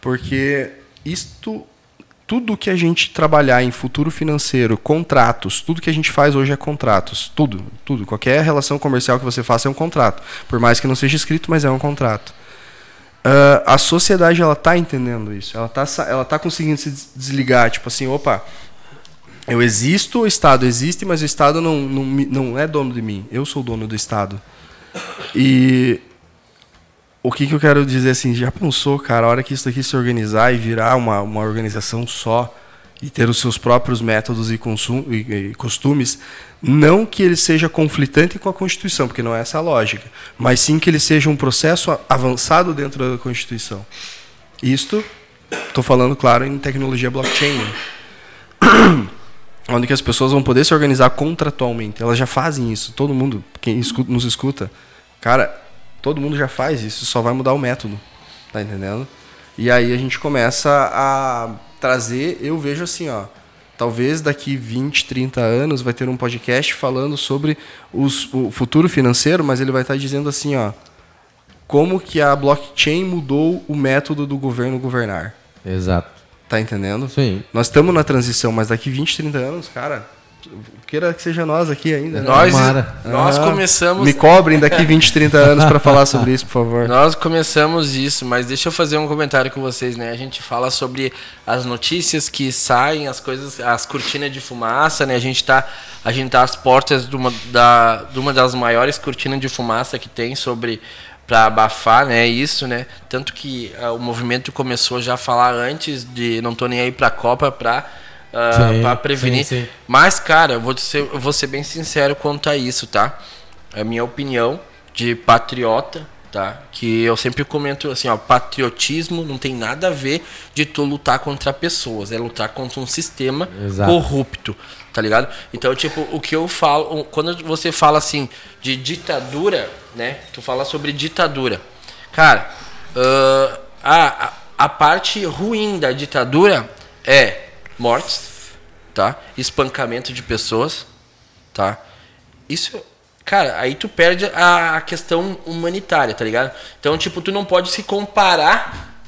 Porque isto tudo que a gente trabalhar em futuro financeiro, contratos, tudo que a gente faz hoje é contratos. Tudo, tudo. Qualquer relação comercial que você faça é um contrato. Por mais que não seja escrito, mas é um contrato. Uh, a sociedade ela tá entendendo isso. Ela tá, ela tá conseguindo se desligar. Tipo assim, opa, eu existo, o Estado existe, mas o Estado não, não, não é dono de mim. Eu sou dono do Estado. E o que, que eu quero dizer assim, já pensou, cara, a hora que isso aqui se organizar e virar uma, uma organização só e ter os seus próprios métodos e, e, e costumes, não que ele seja conflitante com a Constituição, porque não é essa a lógica, mas sim que ele seja um processo avançado dentro da Constituição. Isto, estou falando, claro, em tecnologia blockchain, né? onde que as pessoas vão poder se organizar contratualmente. Elas já fazem isso, todo mundo, quem escuta, nos escuta, cara, Todo mundo já faz isso, só vai mudar o método. Tá entendendo? E aí a gente começa a trazer, eu vejo assim, ó, talvez daqui 20, 30 anos vai ter um podcast falando sobre os, o futuro financeiro, mas ele vai estar dizendo assim, ó, como que a blockchain mudou o método do governo governar. Exato. Tá entendendo? Sim. Nós estamos na transição, mas daqui 20, 30 anos, cara, Queira que seja nós aqui ainda. Né? Nós, nós ah, começamos. Me cobrem daqui 20, 30 anos para falar sobre isso, por favor. Nós começamos isso, mas deixa eu fazer um comentário com vocês, né? A gente fala sobre as notícias que saem, as coisas, as cortinas de fumaça, né? A gente tá, a gente tá às portas de uma, da, de uma das maiores cortinas de fumaça que tem sobre para abafar, né? Isso, né? Tanto que uh, o movimento começou já a falar antes de não tô nem aí para a Copa para uh, ah, para prevenir. Sim, sim. Mas, cara, eu vou, ser, eu vou ser bem sincero quanto a isso, tá? É a minha opinião de patriota, tá? Que eu sempre comento assim, ó, patriotismo não tem nada a ver de tu lutar contra pessoas, é lutar contra um sistema Exato. corrupto, tá ligado? Então, tipo, o que eu falo, quando você fala assim de ditadura, né? Tu fala sobre ditadura. Cara, uh, a, a parte ruim da ditadura é mortes, tá? Espancamento de pessoas, tá? Isso, cara, aí tu perde a, a questão humanitária, tá ligado? Então, tipo, tu não pode se comparar,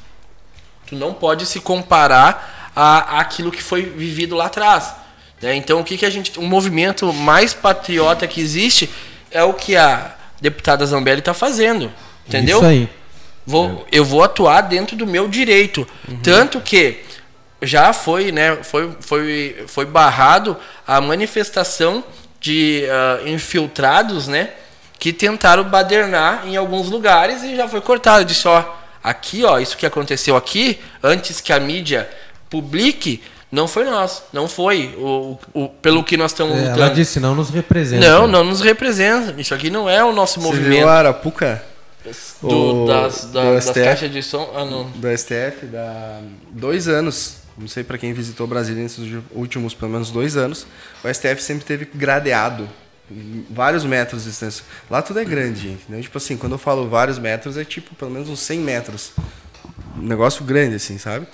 tu não pode se comparar a, a aquilo que foi vivido lá atrás. Né? Então, o que que a gente, o movimento mais patriota que existe é o que a deputada Zambelli está fazendo, entendeu? Isso aí. Vou, eu vou atuar dentro do meu direito. Uhum. Tanto que já foi, né, foi, foi, foi barrado a manifestação de uh, infiltrados, né, que tentaram badernar em alguns lugares e já foi cortado. Disse, ó, aqui, ó, isso que aconteceu aqui, antes que a mídia publique, não foi nós, não foi o, o pelo que nós estamos é, lutando. Ela disse, não nos representa. Não, não nos representa. Isso aqui não é o nosso Você movimento. Viu a Arapuca? Do, o, das, da, do das caixas de som. Ah, não. Do STF, da dois anos não sei para quem visitou Brasília nesses últimos pelo menos dois anos, o STF sempre teve gradeado vários metros de distância. Lá tudo é grande, entendeu? Tipo assim, quando eu falo vários metros, é tipo pelo menos uns 100 metros. Um negócio grande, assim, sabe?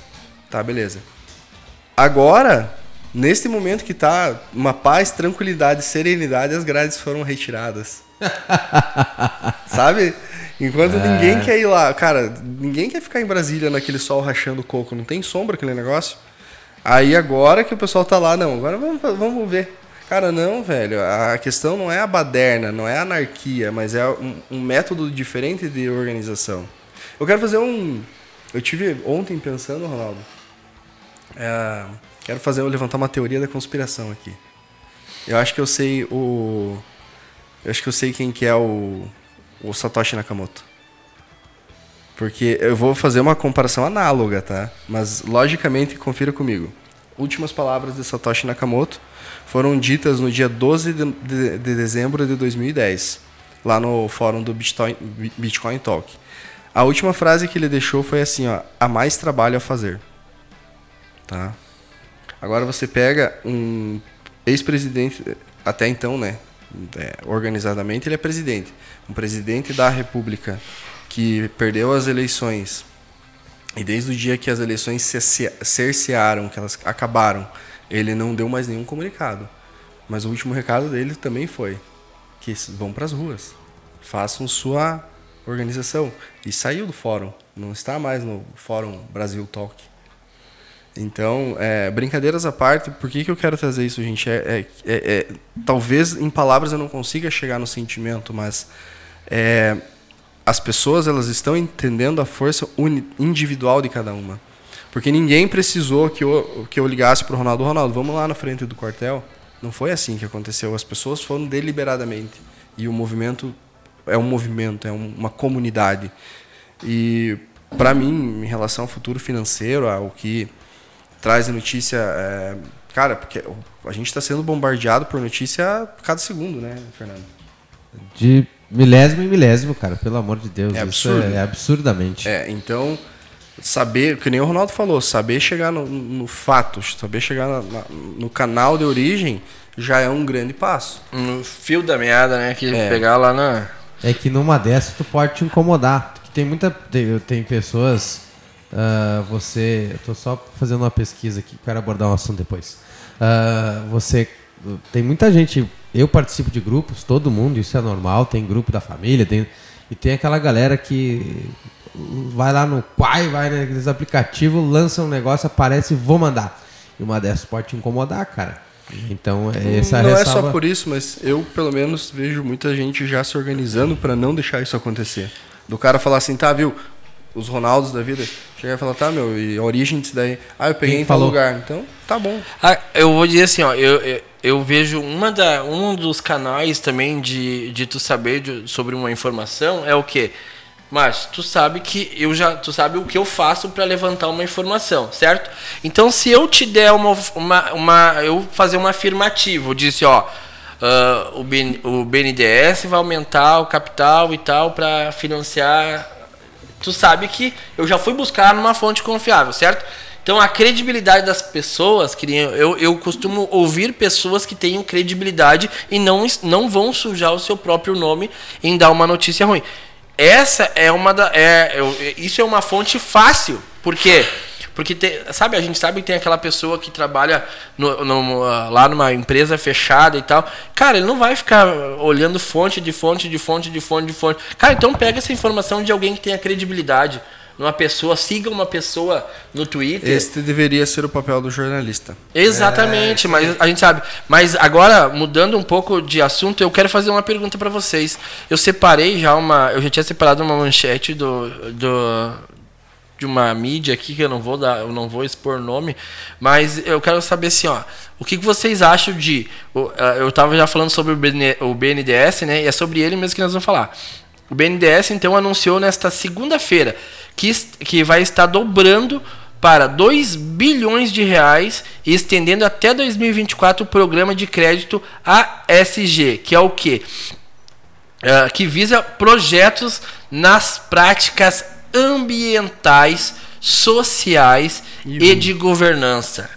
Tá, beleza. Agora, neste momento que tá uma paz, tranquilidade, serenidade, as grades foram retiradas. sabe? Enquanto é. ninguém quer ir lá. Cara, ninguém quer ficar em Brasília naquele sol rachando coco. Não tem sombra aquele negócio. Aí agora que o pessoal tá lá, não, agora vamos, vamos ver. Cara, não, velho. A questão não é a baderna, não é a anarquia, mas é um, um método diferente de organização. Eu quero fazer um. Eu tive ontem pensando, Ronaldo. É, quero fazer levantar uma teoria da conspiração aqui. Eu acho que eu sei o. Eu acho que eu sei quem que é o o Satoshi Nakamoto. Porque eu vou fazer uma comparação análoga, tá? Mas logicamente, confira comigo. Últimas palavras de Satoshi Nakamoto foram ditas no dia 12 de, de, de dezembro de 2010, lá no fórum do Bitcoin, Bitcoin Talk. A última frase que ele deixou foi assim, ó, há mais trabalho a fazer. Tá? Agora você pega um ex-presidente, até então, né, é, organizadamente ele é presidente um presidente da República que perdeu as eleições e desde o dia que as eleições cercearam, que elas acabaram, ele não deu mais nenhum comunicado. Mas o último recado dele também foi que vão para as ruas, façam sua organização. E saiu do fórum não está mais no Fórum Brasil Talk. Então, é, brincadeiras à parte, por que, que eu quero trazer isso, gente? É, é, é, é talvez em palavras eu não consiga chegar no sentimento, mas é, as pessoas elas estão entendendo a força individual de cada uma. Porque ninguém precisou que eu, que eu ligasse para o Ronaldo, Ronaldo, vamos lá na frente do quartel. Não foi assim que aconteceu. As pessoas foram deliberadamente. E o movimento é um movimento, é uma comunidade. E para mim, em relação ao futuro financeiro, ao que traz a notícia, é, cara, porque a gente está sendo bombardeado por notícia a cada segundo, né, Fernando? De milésimo em milésimo, cara, pelo amor de Deus. É absurdo. É, é, absurdamente. É, então, saber, que nem o Ronaldo falou, saber chegar no, no fato, saber chegar na, na, no canal de origem já é um grande passo. No fio da meada, né? Que é. pegar lá na. É que numa dessas tu pode te incomodar. Tem muita. Tem, tem pessoas. Uh, você. Eu tô só fazendo uma pesquisa aqui, quero abordar um assunto depois. Uh, você. Tem muita gente. Eu participo de grupos, todo mundo, isso é normal. Tem grupo da família, tem, e tem aquela galera que vai lá no Quai, vai naqueles aplicativos, lança um negócio, aparece vou mandar. E uma dessas pode te incomodar, cara. Então, é essa Não ressalva... é só por isso, mas eu, pelo menos, vejo muita gente já se organizando para não deixar isso acontecer. Do cara falar assim, tá, viu? Os Ronaldos da vida. Chegar e falar, tá, meu, e a origem disso daí? Ah, eu peguei Quem em tal lugar. Então, tá bom. Ah, eu vou dizer assim, ó, eu, eu, eu, vejo uma da, um dos canais também de, de tu saber de, sobre uma informação é o quê? Mas tu sabe que eu já, tu sabe o que eu faço para levantar uma informação, certo? Então se eu te der uma, uma, uma eu fazer uma afirmativa, eu disse, ó, uh, o, BN, o BNDES vai aumentar o capital e tal para financiar, tu sabe que eu já fui buscar numa fonte confiável, certo? Então a credibilidade das pessoas, eu, eu costumo ouvir pessoas que tenham credibilidade e não, não vão sujar o seu próprio nome em dar uma notícia ruim. Essa é uma da. É, isso é uma fonte fácil. Por quê? Porque, tem, sabe, a gente sabe que tem aquela pessoa que trabalha no, no, lá numa empresa fechada e tal. Cara, ele não vai ficar olhando fonte de fonte de fonte de fonte de fonte. Cara, então pega essa informação de alguém que tenha credibilidade numa pessoa, siga uma pessoa no Twitter. Este deveria ser o papel do jornalista. Exatamente, é, mas a gente sabe. Mas agora, mudando um pouco de assunto, eu quero fazer uma pergunta para vocês. Eu separei já uma. Eu já tinha separado uma manchete do, do, de uma mídia aqui que eu não vou dar, eu não vou expor nome, mas eu quero saber assim, ó, o que, vocês acham de eu estava já falando sobre o BNDES, né? E é sobre ele mesmo que nós vamos falar. O BNDES então anunciou nesta segunda-feira que, que vai estar dobrando para 2 bilhões de reais e estendendo até 2024 o programa de crédito ASG, que é o que? Uh, que visa projetos nas práticas ambientais, sociais e, e de governança.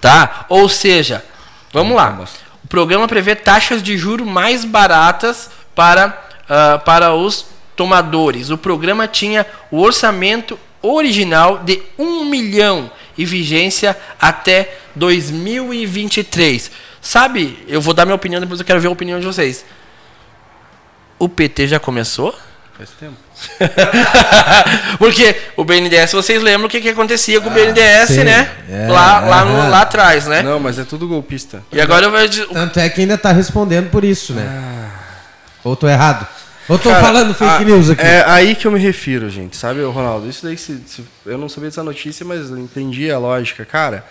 Tá? Ou seja, vamos lá. O programa prevê taxas de juro mais baratas para, uh, para os tomadores. O programa tinha o orçamento original de 1 milhão e vigência até 2023. Sabe, eu vou dar minha opinião, depois eu quero ver a opinião de vocês. O PT já começou? Faz tempo. Porque o BNDES, vocês lembram o que, que acontecia com o BNDES, sim. né? É, lá, lá, no, lá atrás, né? Não, mas é tudo golpista. E agora eu vou... Tanto é que ainda está respondendo por isso, né? Ah. Ou tô errado? Ou tô Cara, falando fake a, news aqui? É aí que eu me refiro, gente. Sabe, Ronaldo? Isso daí, se, se, eu não sabia dessa notícia, mas eu entendi a lógica. Cara,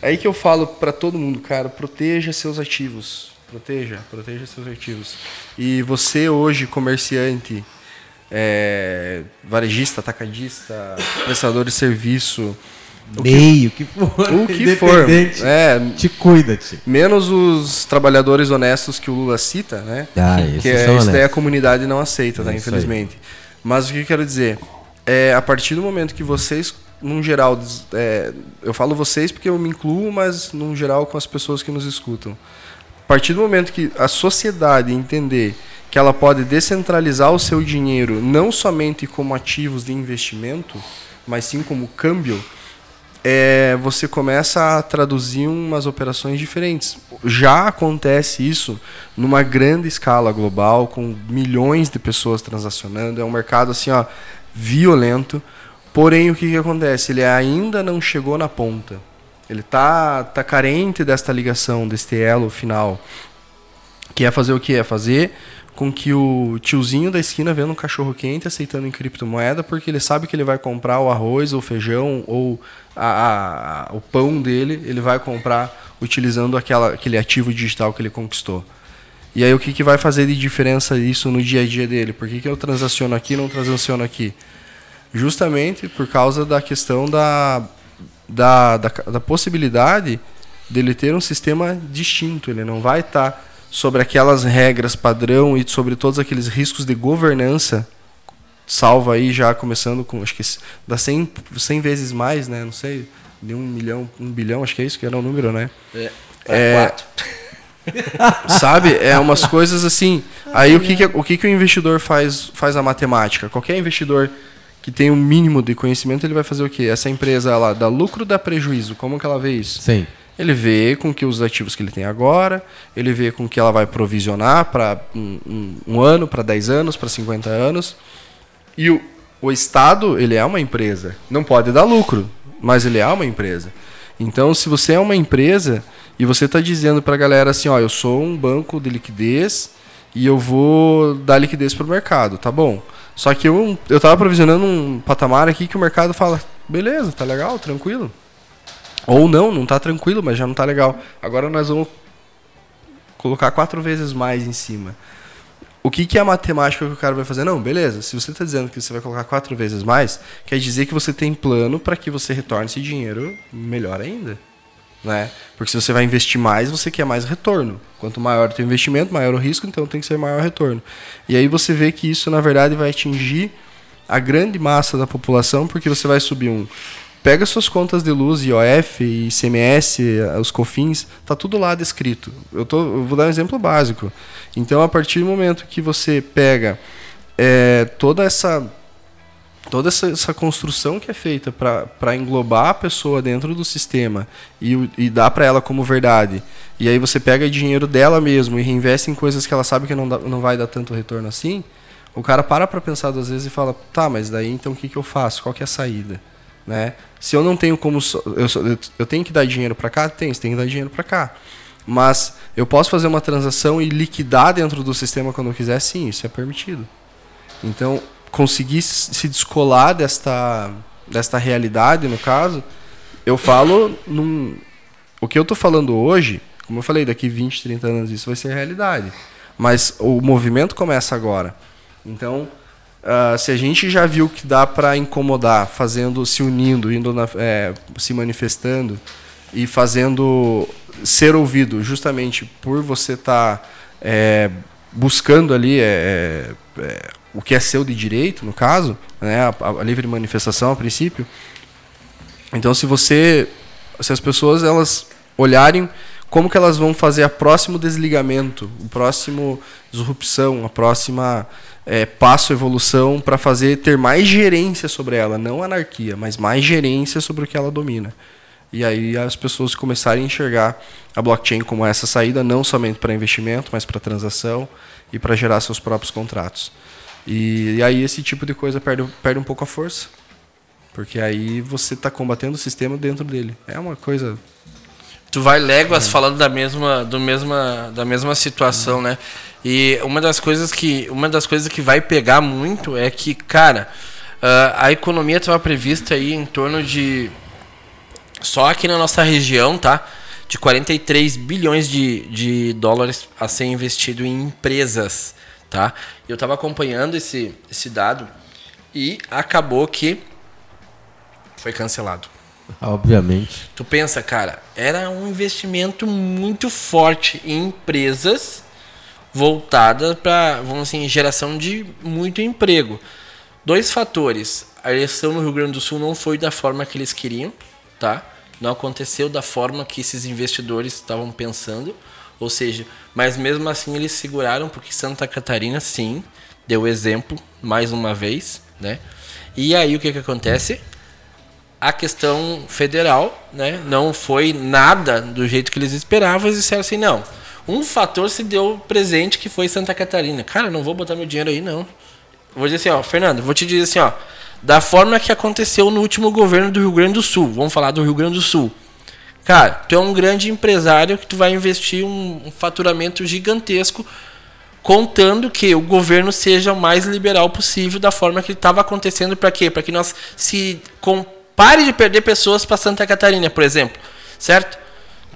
é aí que eu falo para todo mundo, cara, proteja seus ativos. Proteja, proteja seus ativos. E você hoje, comerciante, é, varejista, atacadista, prestador de serviço, meio, que for. O que for. É, te cuida, -te. Menos os trabalhadores honestos que o Lula cita, né? Ah, que é, isso daí a comunidade não aceita, tá? Infelizmente. Aí. Mas o que eu quero dizer? É, a partir do momento que vocês, num geral, é, eu falo vocês porque eu me incluo, mas num geral com as pessoas que nos escutam. A partir do momento que a sociedade entender que ela pode descentralizar o seu dinheiro não somente como ativos de investimento, mas sim como câmbio, é, você começa a traduzir umas operações diferentes. Já acontece isso numa grande escala global, com milhões de pessoas transacionando. É um mercado assim, ó, violento, Porém, o que, que acontece? Ele ainda não chegou na ponta. Ele tá, tá carente desta ligação, deste elo final. Que é fazer o que? É fazer com que o tiozinho da esquina venda um cachorro quente aceitando em criptomoeda, porque ele sabe que ele vai comprar o arroz, ou feijão, ou a, a, o pão dele, ele vai comprar utilizando aquela, aquele ativo digital que ele conquistou. E aí o que, que vai fazer de diferença isso no dia a dia dele? Por que, que eu transaciono aqui e não transaciono aqui? Justamente por causa da questão da, da, da, da possibilidade dele ter um sistema distinto. Ele não vai estar tá sobre aquelas regras padrão e sobre todos aqueles riscos de governança salva aí já começando com acho que dá 100, 100 vezes mais né não sei de um milhão um bilhão acho que é isso que era o número né? É, é, sabe é umas coisas assim. Aí o que, que o que, que o investidor faz faz a matemática? Qualquer investidor que tem um mínimo de conhecimento ele vai fazer o quê? Essa empresa ela dá lucro dá prejuízo? Como que ela vê isso? Sim ele vê com que os ativos que ele tem agora, ele vê com que ela vai provisionar para um, um, um, ano, para 10 anos, para 50 anos. E o, o Estado, ele é uma empresa. Não pode dar lucro, mas ele é uma empresa. Então, se você é uma empresa e você está dizendo para a galera assim, ó, eu sou um banco de liquidez e eu vou dar liquidez para o mercado, tá bom? Só que eu eu estava provisionando um patamar aqui que o mercado fala, beleza, tá legal, tranquilo. Ou não, não tá tranquilo, mas já não tá legal. Agora nós vamos colocar quatro vezes mais em cima. O que, que é a matemática que o cara vai fazer? Não, beleza. Se você está dizendo que você vai colocar quatro vezes mais, quer dizer que você tem plano para que você retorne esse dinheiro melhor ainda. Né? Porque se você vai investir mais, você quer mais retorno. Quanto maior o teu investimento, maior o risco, então tem que ser maior retorno. E aí você vê que isso, na verdade, vai atingir a grande massa da população, porque você vai subir um pega suas contas de luz, IOF, ICMS, os COFINS, tá tudo lá descrito. Eu, tô, eu vou dar um exemplo básico. Então, a partir do momento que você pega é, toda essa toda essa, essa, construção que é feita para englobar a pessoa dentro do sistema e, e dar para ela como verdade, e aí você pega dinheiro dela mesmo e reinveste em coisas que ela sabe que não, dá, não vai dar tanto retorno assim, o cara para para pensar duas vezes e fala, tá, mas daí então o que, que eu faço? Qual que é a saída? Né? Se eu não tenho como. Eu, eu tenho que dar dinheiro para cá? Tem, você tem que dar dinheiro para cá. Mas eu posso fazer uma transação e liquidar dentro do sistema quando eu quiser? Sim, isso é permitido. Então, conseguir se descolar desta, desta realidade, no caso, eu falo num. O que eu estou falando hoje, como eu falei, daqui 20, 30 anos isso vai ser realidade. Mas o movimento começa agora. Então, Uh, se a gente já viu que dá para incomodar, fazendo, se unindo, indo na, é, se manifestando e fazendo ser ouvido, justamente por você estar tá, é, buscando ali é, é, é, o que é seu de direito, no caso, né, a, a, livre manifestação a princípio. Então, se você, se as pessoas elas olharem como que elas vão fazer a próximo desligamento, o próximo disrupção, a próxima é, passo evolução para fazer ter mais gerência sobre ela, não anarquia, mas mais gerência sobre o que ela domina. E aí as pessoas começarem a enxergar a blockchain como essa saída não somente para investimento, mas para transação e para gerar seus próprios contratos. E, e, aí esse tipo de coisa perde, perde um pouco a força, porque aí você está combatendo o sistema dentro dele. É uma coisa tu vai léguas é. falando da mesma, do mesma, da mesma situação, né? E uma das coisas que, uma das coisas que vai pegar muito é que, cara, uh, a economia estava prevista aí em torno de só aqui na nossa região, tá? De 43 bilhões de, de dólares a ser investido em empresas, tá? Eu estava acompanhando esse, esse dado e acabou que foi cancelado. Obviamente. Tu pensa, cara, era um investimento muito forte em empresas voltadas para, vamos assim, geração de muito emprego. Dois fatores. A eleição no Rio Grande do Sul não foi da forma que eles queriam, tá? Não aconteceu da forma que esses investidores estavam pensando. Ou seja, mas mesmo assim eles seguraram, porque Santa Catarina, sim, deu exemplo mais uma vez, né? E aí o que, que acontece? A questão federal né, não foi nada do jeito que eles esperavam. Eles disseram assim: não, um fator se deu presente que foi Santa Catarina. Cara, não vou botar meu dinheiro aí, não. Vou dizer assim: ó, Fernando, vou te dizer assim: ó, da forma que aconteceu no último governo do Rio Grande do Sul. Vamos falar do Rio Grande do Sul. Cara, tu é um grande empresário que tu vai investir um, faturamento gigantesco contando que o governo seja o mais liberal possível da forma que estava acontecendo para quê? Para que nós se com, pare de perder pessoas para Santa Catarina, por exemplo, certo?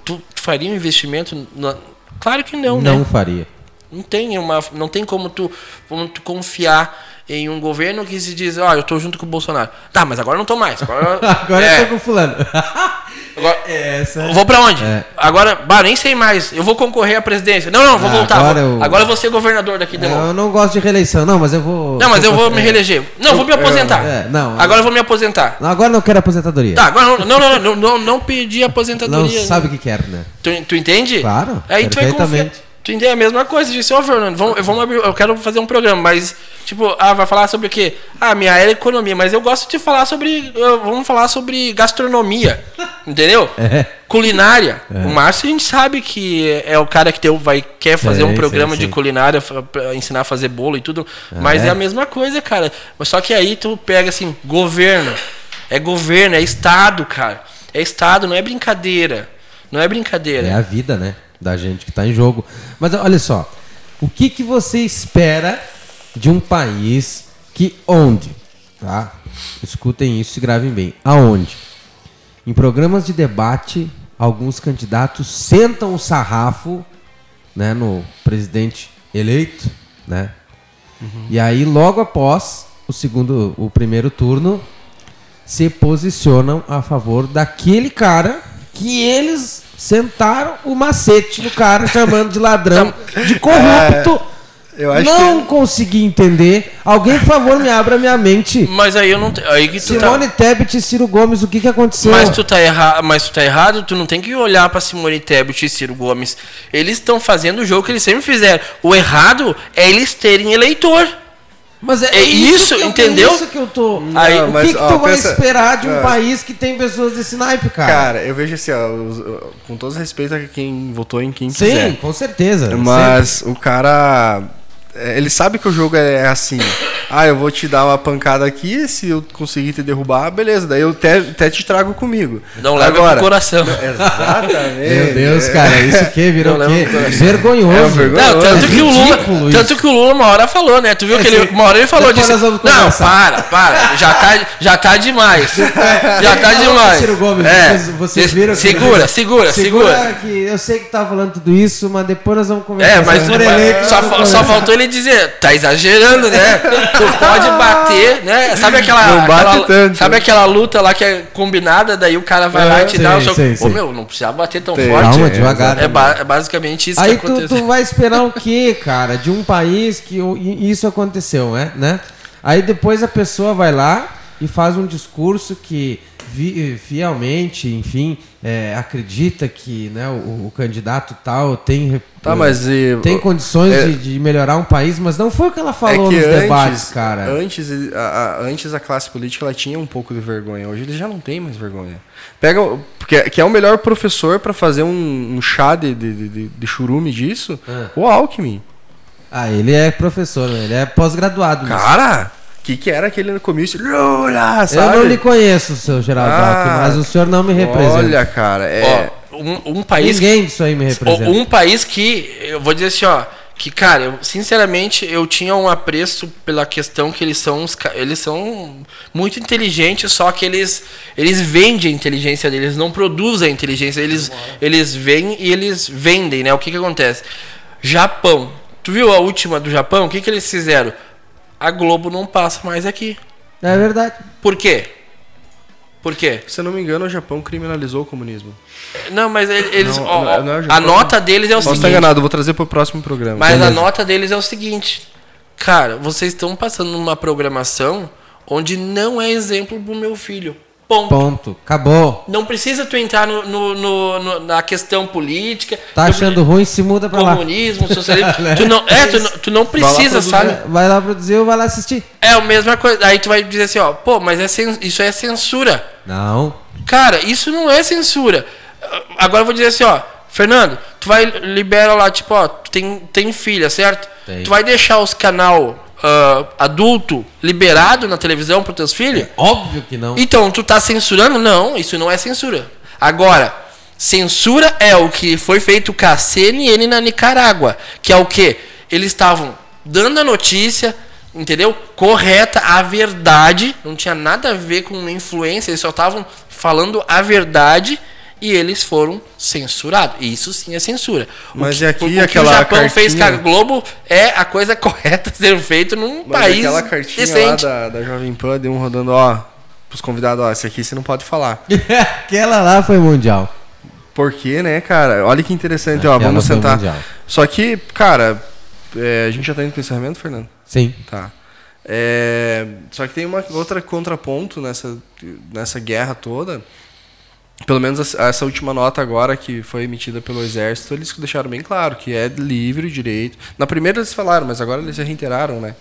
Tu, tu faria um investimento? Na... Claro que não, não né? faria. Não tem uma, não tem como tu, como tu confiar em um governo que se diz, ó, oh, eu tô junto com o Bolsonaro. Tá, mas agora não tô mais. Agora, agora é. eu tô com fulano. Agora, é, essa... Vou pra onde? É. Agora, bah, nem sei mais. Eu vou concorrer à presidência. Não, não, vou ah, voltar. Agora, vou, eu... agora eu vou ser governador daqui de novo. Eu não gosto de reeleição, não, mas eu vou. Não, mas eu vou me reeleger. Não, eu, vou me aposentar. É, não, agora eu vou me aposentar. Não, agora não quero aposentadoria. Tá, agora não, não, não, não, não, não pedi aposentadoria. Não sabe o que quer, né? Tu, tu entende? Claro. Aí tu vai confiar. Tu entende a mesma coisa, disse, ô oh, Fernando, vamos, vamos abrir, eu quero fazer um programa, mas, tipo, ah, vai falar sobre o quê? Ah, minha área é economia, mas eu gosto de falar sobre, vamos falar sobre gastronomia, entendeu? É. Culinária. É. O Márcio a gente sabe que é o cara que tem, vai, quer fazer um programa de culinária, pra ensinar a fazer bolo e tudo, mas é. é a mesma coisa, cara. Só que aí tu pega, assim, governo, é governo, é Estado, cara. É Estado, não é brincadeira. Não é brincadeira. É a vida, né? Da gente que está em jogo. Mas olha só, o que, que você espera de um país que onde, tá? Escutem isso e gravem bem. Aonde? Em programas de debate, alguns candidatos sentam o sarrafo, né, no presidente eleito, né? Uhum. E aí logo após o segundo, o primeiro turno, se posicionam a favor daquele cara que eles sentaram o macete no cara, chamando de ladrão, de corrupto. É, não que... consegui entender. Alguém, por favor, me abra minha mente. Mas aí eu não. Aí que tu tá- Simone tá... Tebet e Ciro Gomes, o que, que aconteceu? Mas tu, tá erra... Mas tu tá errado, tu não tem que olhar pra Simone Tebet e Ciro Gomes. Eles estão fazendo o jogo que eles sempre fizeram. O errado é eles terem eleitor. Mas é, é isso, isso entendeu? É isso que eu tô. Não, Aí, o mas, que, que ó, tu vai esperar de um é. país que tem pessoas desse naipe, cara? Cara, eu vejo assim, ó, com todo respeito a quem votou em quem Sim, quiser. Sim, com certeza. Mas sempre. o cara é, ele sabe que o jogo é assim. Ah, eu vou te dar uma pancada aqui, se eu conseguir te derrubar, beleza. Daí eu até, até te trago comigo. Não leva Agora, pro coração. Exatamente. Meu Deus, cara, isso que virou o quê? Vergonhoso. É vergonhoso. Não, tanto, que o Lula, tanto que o Lula uma hora falou, né? Tu viu é, que ele, uma hora ele falou disso. Não, para, para. Já tá, já tá demais. já tá demais. Ciro Gomes, é. vocês, viram que segura, segura, segura, segura. que eu sei que tá falando tudo isso, mas depois nós vamos conversar. É, mas, mas só, só faltou ele ele dizer, tá exagerando, né? tu pode bater, né? Sabe aquela, não bate aquela, tanto. sabe aquela luta lá que é combinada, daí o cara vai é, lá e te dá o seu. Ô meu, não precisa bater tão forte. Calma, devagar. É, ba é, basicamente isso Aí que aconteceu. Tu, tu vai esperar o quê, cara? De um país que isso aconteceu, né? né? Aí depois a pessoa vai lá e faz um discurso que fielmente, enfim, é, acredita que né, o, o, candidato tal tem, tá, mas e, tem condições é, de, de, melhorar um país, mas não foi o que ela falou é que nos antes, debates, cara. Antes a, a, antes a classe política ela tinha um pouco de vergonha, hoje eles já não têm mais vergonha. Pega, porque que é o melhor professor para fazer um, um, chá de, de, de, de churume disso, ah. o Alckmin. Ah, ele é professor, né? ele é pós-graduado. Cara! O que, que era aquele comício? Lula, sabe? Eu não lhe conheço, seu Geraldo ah, mas o senhor não me representa. Olha, cara, é. Ó, um, um, país. Ninguém disso aí me representa. Um país que, eu vou dizer assim, ó. Que, cara, eu, sinceramente, eu tinha um apreço pela questão que eles são eles são muito inteligentes, só que eles eles vendem a inteligência deles, não produzem a inteligência, eles eles vêm e eles vendem, né? O que que acontece? Japão. Tu viu a última do Japão? O que que eles fizeram? A Globo não passa mais aqui. É verdade. Por quê? Por quê? Se eu não me engano, o Japão criminalizou o comunismo. não, mas eles. Não, ó, não, não é Japão, a nota deles é o Posso seguinte. estar enganado, vou trazer para o próximo programa. Mas Beleza. a nota deles é o seguinte. Cara, vocês estão passando numa programação onde não é exemplo pro meu filho. Ponto. Ponto. Acabou. Não precisa tu entrar no, no, no, na questão política. Tá achando ruim, se muda pra comunismo, lá. Comunismo, socialismo. tu não, é, tu, tu não precisa, vai sabe? Vai lá produzir ou vai lá assistir. É a mesma coisa. Aí tu vai dizer assim, ó, pô, mas é isso é censura. Não. Cara, isso não é censura. Agora eu vou dizer assim, ó, Fernando, tu vai libera lá, tipo, ó, tu tem, tem filha, certo? Tem. Tu vai deixar os canal uh, adulto liberado na televisão para teus filhos? É óbvio que não. Então, tu tá censurando? Não, isso não é censura. Agora, censura é o que foi feito com a CNN na Nicarágua, que é o que? Eles estavam dando a notícia, entendeu? Correta, a verdade, não tinha nada a ver com influência, eles só estavam falando a verdade e eles foram censurados. Isso sim é censura. Mas que, é aqui o, aquela que o Japão cartinha... fez com a Globo é a coisa correta ser feito num Mas país aquela cartinha decente. lá da, da Jovem Pan deu um rodando, ó, pros convidados, ó, esse aqui você não pode falar. aquela lá foi mundial. Porque, né, cara? Olha que interessante, ó, vamos sentar. Só que, cara, é, a gente já tá indo pro encerramento, Fernando? Sim. Tá. É, só que tem uma outra contraponto nessa, nessa guerra toda pelo menos essa última nota agora que foi emitida pelo Exército, eles deixaram bem claro que é livre o direito. Na primeira eles falaram, mas agora eles reiteraram, né?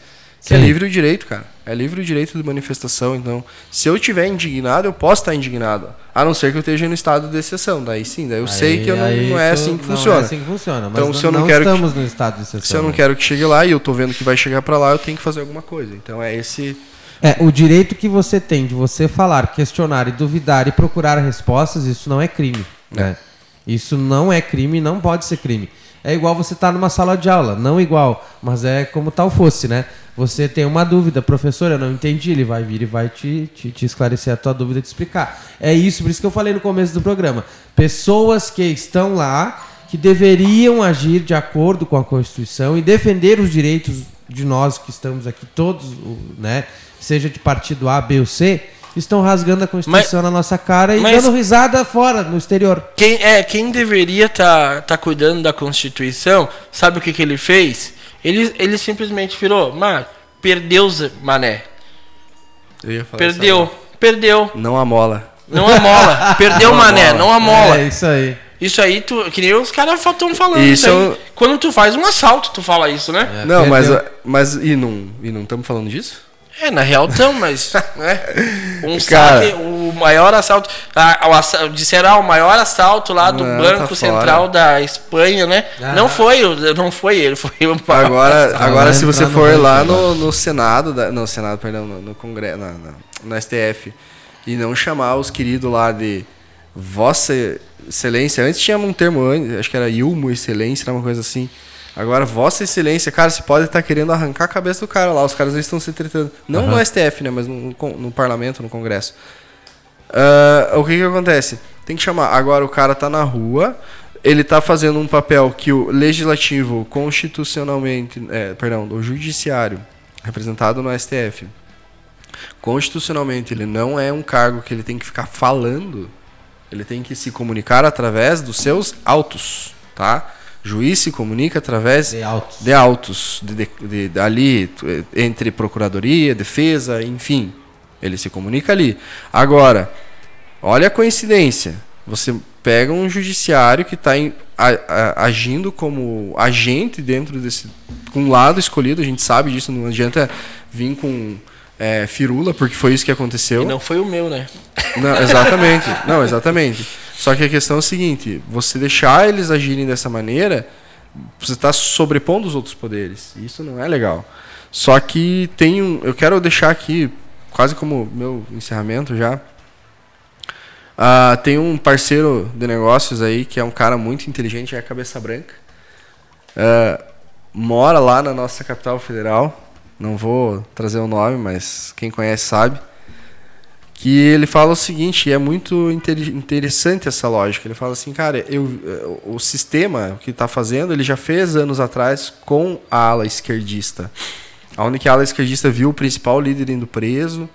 Que é Sim. é livre o direito, cara. É livre o direito de manifestação. Então, se eu tiver indignado, eu posso estar indignado. A não ser que eu esteja no estado de exceção. Daí sim, daí eu aí, sei que eu não, não, é assim que funciona. Não é assim que funciona. Mas então, se eu não, não quero estamos que, no estado de exceção. Se eu não né? quero que chegue lá e eu estou vendo que vai chegar para lá, eu tenho que fazer alguma coisa. Então, é esse é, o direito que você tem de você falar, questionar e duvidar e procurar respostas, isso não é crime. É. Né? Isso não é crime, não pode ser crime. É igual você estar tá numa sala de aula, não igual, mas é como tal fosse, né? Você tem uma dúvida, professor, eu não entendi, ele vai vir e vai te, te, te esclarecer a tua dúvida e te explicar. É isso, por isso que eu falei no começo do programa. Pessoas que estão lá, que deveriam agir de acordo com a Constituição e defender os direitos de nós que estamos aqui, todos, né? Seja de partido A, B ou C, estão rasgando a Constituição mas, na nossa cara e dando risada fora, no exterior. Quem, é, quem deveria estar tá, tá cuidando da Constituição, sabe o que, que ele fez? Ele, ele simplesmente virou, mas perdeu, Mané. perdeu, perdeu. Não amola. Não amola. Perdeu, Mané, não amola. É isso aí. Isso aí, tu, que nem os caras estão falando. Isso, isso aí, quando tu faz um assalto, tu fala isso, né? É, não, mas, mas e não e não estamos falando disso? É, na real estão, mas. Né? Um Cara, saque, o maior assalto. Ah, o, disseram, ah, o maior assalto lá do não, Banco tá Central da Espanha, né? Ah. Não foi, não foi ele, foi o Agora, agora se você for lá no, no Senado, da, no Senado, perdão, no, no Congresso, na, na, na STF, e não chamar os queridos lá de Vossa Excelência, antes tinha um termo, acho que era Ilmo Excelência, era uma coisa assim. Agora, Vossa Excelência, cara, você pode estar querendo arrancar a cabeça do cara lá. Os caras estão se tratando. Não uhum. no STF, né? Mas no, no, parlamento, no Congresso. Uh, o que que acontece? Tem que chamar. Agora o cara tá na rua, ele tá fazendo um papel que o legislativo, constitucionalmente. É, perdão, o judiciário, representado no STF, constitucionalmente, ele não é um cargo que ele tem que ficar falando. Ele tem que se comunicar através dos seus autos, tá? Juiz se comunica através de autos, de autos de, de, de, ali entre procuradoria, defesa, enfim, ele se comunica ali. Agora, olha a coincidência. Você pega um judiciário que está agindo como agente dentro desse com um lado escolhido. A gente sabe disso. Não adianta vir com é, firula, porque foi isso que aconteceu. E não foi o meu, né? Não, exatamente. não, exatamente. Só que a questão é a seguinte: você deixar eles agirem dessa maneira, você está sobrepondo os outros poderes. Isso não é legal. Só que tem um. Eu quero deixar aqui, quase como meu encerramento já. Uh, tem um parceiro de negócios aí que é um cara muito inteligente, é a Cabeça Branca. Uh, mora lá na nossa capital federal. Não vou trazer o nome, mas quem conhece sabe que ele fala o seguinte, é muito interessante essa lógica. Ele fala assim, cara, eu, o sistema que está fazendo, ele já fez anos atrás com a ala esquerdista. Aonde que a ala esquerdista viu o principal líder indo preso,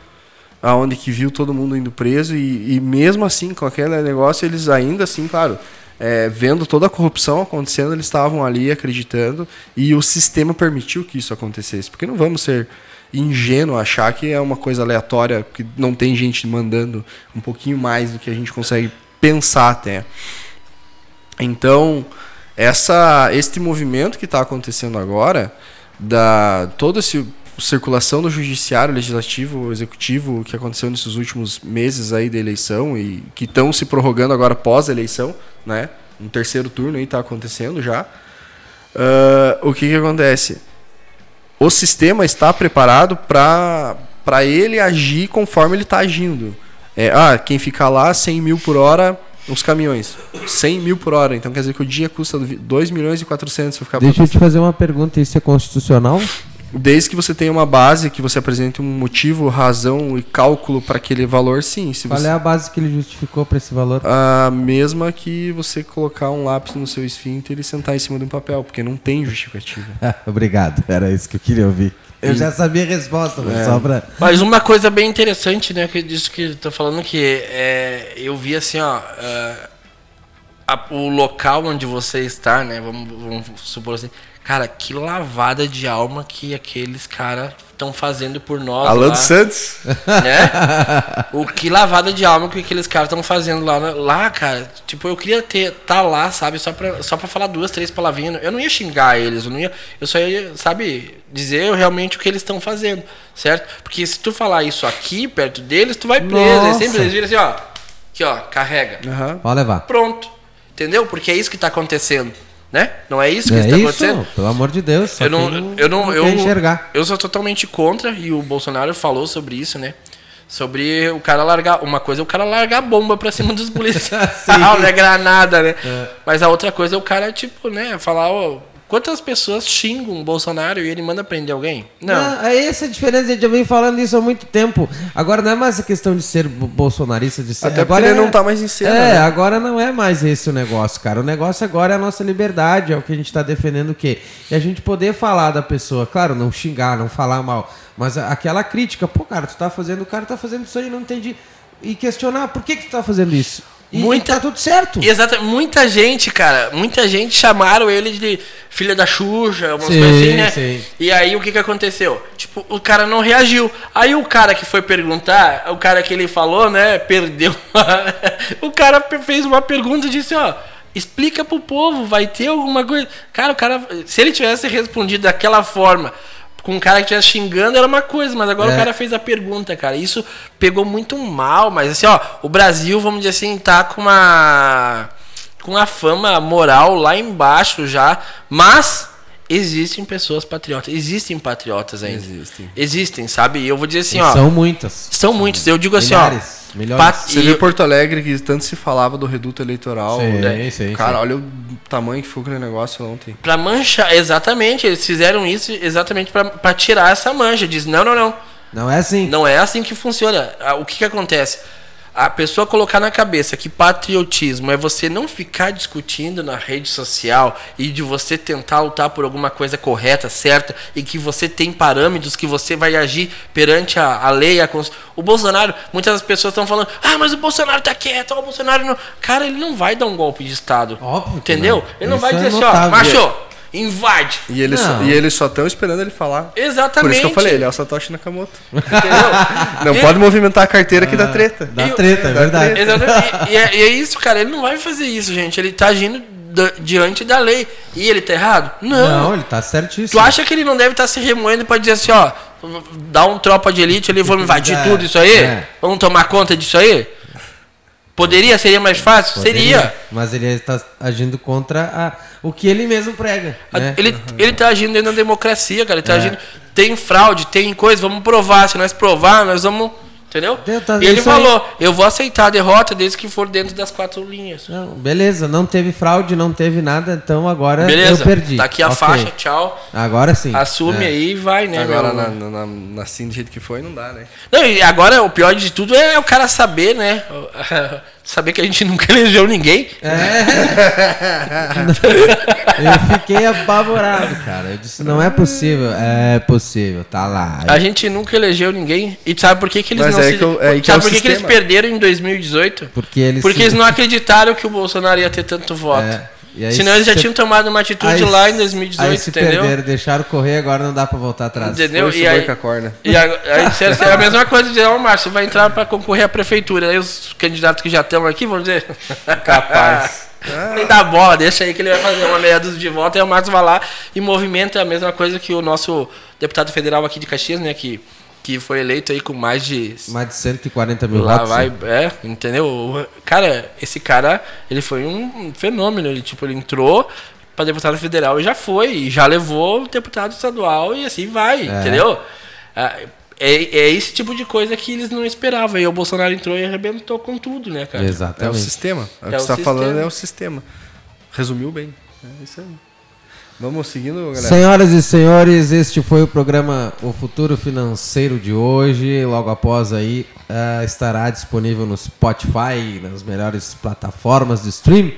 aonde que viu todo mundo indo preso e, e mesmo assim com aquele negócio eles ainda assim, claro, é, vendo toda a corrupção acontecendo, eles estavam ali acreditando e o sistema permitiu que isso acontecesse. Porque não vamos ser ingênuo achar que é uma coisa aleatória, que não tem gente mandando um pouquinho mais do que a gente consegue pensar até. Então, essa, este movimento que está acontecendo agora, da toda essa circulação do judiciário, legislativo, executivo, que aconteceu nesses últimos meses aí da eleição e que estão se prorrogando agora pós eleição, né? Um terceiro turno aí está acontecendo já. Uh, o que que acontece? o sistema está preparado para ele agir conforme ele está agindo. É, ah, quem ficar lá 100 mil por hora, os caminhões. 100 mil por hora. Então quer dizer que o dia custa 2 milhões e 400 se eu ficar Deixa eu te fazer uma pergunta: isso é constitucional? Desde que você tenha uma base, que você apresente um motivo, razão e cálculo para aquele valor, sim. Se Qual você... é a base que ele justificou para esse valor? A mesma que você colocar um lápis no seu esfíncter e sentar em cima de um papel, porque não tem justificativa. Obrigado, era isso que eu queria ouvir. Eu já sabia a resposta, mas é. só pra... Mas uma coisa bem interessante, né, que disso que tá falando que é, eu vi assim, ó, uh, a, o local onde você está, né, vamos, vamos supor assim, Cara, que lavada de alma que aqueles caras estão fazendo por nós. Alan lá, Santos. Né? O que lavada de alma que aqueles caras estão fazendo lá, lá, cara. Tipo, eu queria ter tá lá, sabe, só pra, só pra falar duas, três palavrinhas. Eu não ia xingar eles, eu não ia, eu só ia, sabe, dizer realmente o que eles estão fazendo, certo? Porque se tu falar isso aqui perto deles, tu vai preso. Eles sempre eles viram assim, ó. Aqui, ó, carrega. Uhum. Pode levar. Pronto. Entendeu? Porque é isso que tá acontecendo. Né? Não é isso que é está isso? acontecendo? Pelo amor de Deus. Eu não, não, eu não, eu, enxergar. Eu sou totalmente contra e o Bolsonaro falou sobre isso, né? Sobre o cara largar. Uma coisa é o cara largar bomba pra cima dos policiais. né? Granada, né? É. Mas a outra coisa é o cara, tipo, né? Falar, ó. Quantas pessoas xingam o Bolsonaro e ele manda prender alguém? Não. não é essa a diferença, a gente já vem falando isso há muito tempo. Agora não é mais a questão de ser bolsonarista, de ser. Até agora porque ele é... não tá mais em cena. É, né? agora não é mais esse o negócio, cara. O negócio agora é a nossa liberdade, é o que a gente tá defendendo o quê? E a gente poder falar da pessoa, claro, não xingar, não falar mal. Mas aquela crítica, pô, cara, tu tá fazendo, o cara tá fazendo isso aí, não entendi. E questionar, por que, que tu tá fazendo isso? E, muita, e tá tudo certo. Exato. Muita gente, cara, muita gente chamaram ele de filha da Xuxa, umas sim, coisas assim, né? Sim. E aí o que que aconteceu? Tipo, o cara não reagiu. Aí o cara que foi perguntar, o cara que ele falou, né, perdeu. o cara fez uma pergunta e disse, ó, explica pro povo, vai ter alguma coisa. Cara, o cara, se ele tivesse respondido daquela forma, com um cara que estivesse xingando era uma coisa, mas agora é. o cara fez a pergunta, cara. Isso pegou muito mal, mas assim, ó, o Brasil, vamos dizer assim, tá com uma com uma fama moral lá embaixo já, mas existem pessoas patriotas. Existem patriotas ainda. Existem. Existem, sabe? E eu vou dizer assim, e ó. São muitas. São muitas. Eu digo assim, milhares, ó. Milhares. Você viu Porto Alegre que tanto se falava do reduto eleitoral. Sim, né? sim, Cara, sim. olha o tamanho que foi aquele negócio ontem. Pra manchar, exatamente. Eles fizeram isso exatamente para tirar essa mancha. Diz, não, não, não. Não é assim. Não é assim que funciona. Ah, o que, que acontece? A pessoa colocar na cabeça que patriotismo é você não ficar discutindo na rede social e de você tentar lutar por alguma coisa correta, certa, e que você tem parâmetros que você vai agir perante a, a lei, a O Bolsonaro, muitas pessoas estão falando, ah, mas o Bolsonaro tá quieto, o Bolsonaro não. Cara, ele não vai dar um golpe de Estado. Óbvio. Entendeu? Não. Ele não Isso vai dizer é assim, ó, macho, invade. E eles, só, e eles só estão esperando ele falar. Exatamente. Por isso que eu falei, ele é o Satoshi Nakamoto. Entendeu? Não e... pode movimentar a carteira que dá treta. Dá treta, é verdade. Treta. Exatamente. E, é, e, é, isso, cara. Ele não vai fazer isso, gente. Ele tá agindo diante da lei. E ele tá errado? Não. Não, ele tá certíssimo. Tu acha que ele não deve estar tá se remoendo pra dizer assim, ó, dá um tropa de elite ali, vamos invadir é, tudo isso aí? É. Vamos tomar conta disso aí? Poderia? Seria mais fácil? Poderia, Seria. Mas ele está agindo contra a, o que ele mesmo prega. Né? Ele, está agindo dentro da democracia, cara. Ele tá é. agindo. Tem fraude, tem coisa, vamos provar. Se nós provar, nós vamos Entendeu? Tá, e ele falou: aí... eu vou aceitar a derrota desde que for dentro das quatro linhas. Não, beleza, não teve fraude, não teve nada, então agora beleza, eu perdi. Tá aqui a okay. faixa, tchau. Agora sim. Assume é. aí e vai, né? Agora, na, na, na, assim, do jeito que foi, não dá, né? Não, e agora o pior de tudo é o cara saber, né? saber que a gente nunca elegeu ninguém. É. eu fiquei apavorado, cara. Eu disse, não é possível. É possível, tá lá. A gente nunca elegeu ninguém. E sabe por que, que eles Mas não é se... que eu, é que Sabe é por que, que eles perderam em 2018? Porque eles Porque se... eles não acreditaram que o Bolsonaro ia ter tanto voto. É. Aí, Senão eles já tinham tomado uma atitude aí, lá em 2018, aí se entendeu? Perderam, deixaram correr, agora não dá pra voltar atrás. Entendeu? Foi e aí, a corda. E aí, é a mesma coisa de dizer, ó, oh, Márcio, vai entrar pra concorrer à prefeitura. Aí os candidatos que já estão aqui vão dizer. Capaz. Nem dá bola, deixa aí que ele vai fazer uma meia dúzia de volta e o Márcio vai lá e movimenta a mesma coisa que o nosso deputado federal aqui de Caxias, né? Que que foi eleito aí com mais de. Mais de 140 mil lá votos. Vai, é, entendeu? Cara, esse cara, ele foi um fenômeno. Ele, tipo, ele entrou, para deputado federal e já foi, e já levou o deputado estadual e assim vai, é. entendeu? É, é, é, esse tipo de coisa que eles não esperavam. E o Bolsonaro entrou e arrebentou com tudo, né, cara? Exatamente. É o sistema. É o que é você está falando é o sistema. Resumiu bem. É isso aí. Vamos seguindo, galera. Senhoras e senhores, este foi o programa O Futuro Financeiro de hoje. Logo após aí uh, estará disponível no Spotify, nas melhores plataformas de stream,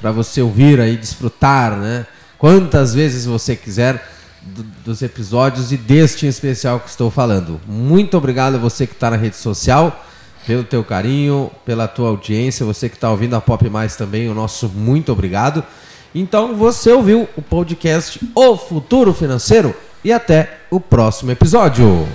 para você ouvir aí, desfrutar, né? Quantas vezes você quiser do, dos episódios e deste em especial que estou falando. Muito obrigado a você que está na rede social, pelo teu carinho, pela tua audiência, você que está ouvindo a Pop Mais também, o nosso muito obrigado. Então você ouviu o podcast O Futuro Financeiro e até o próximo episódio.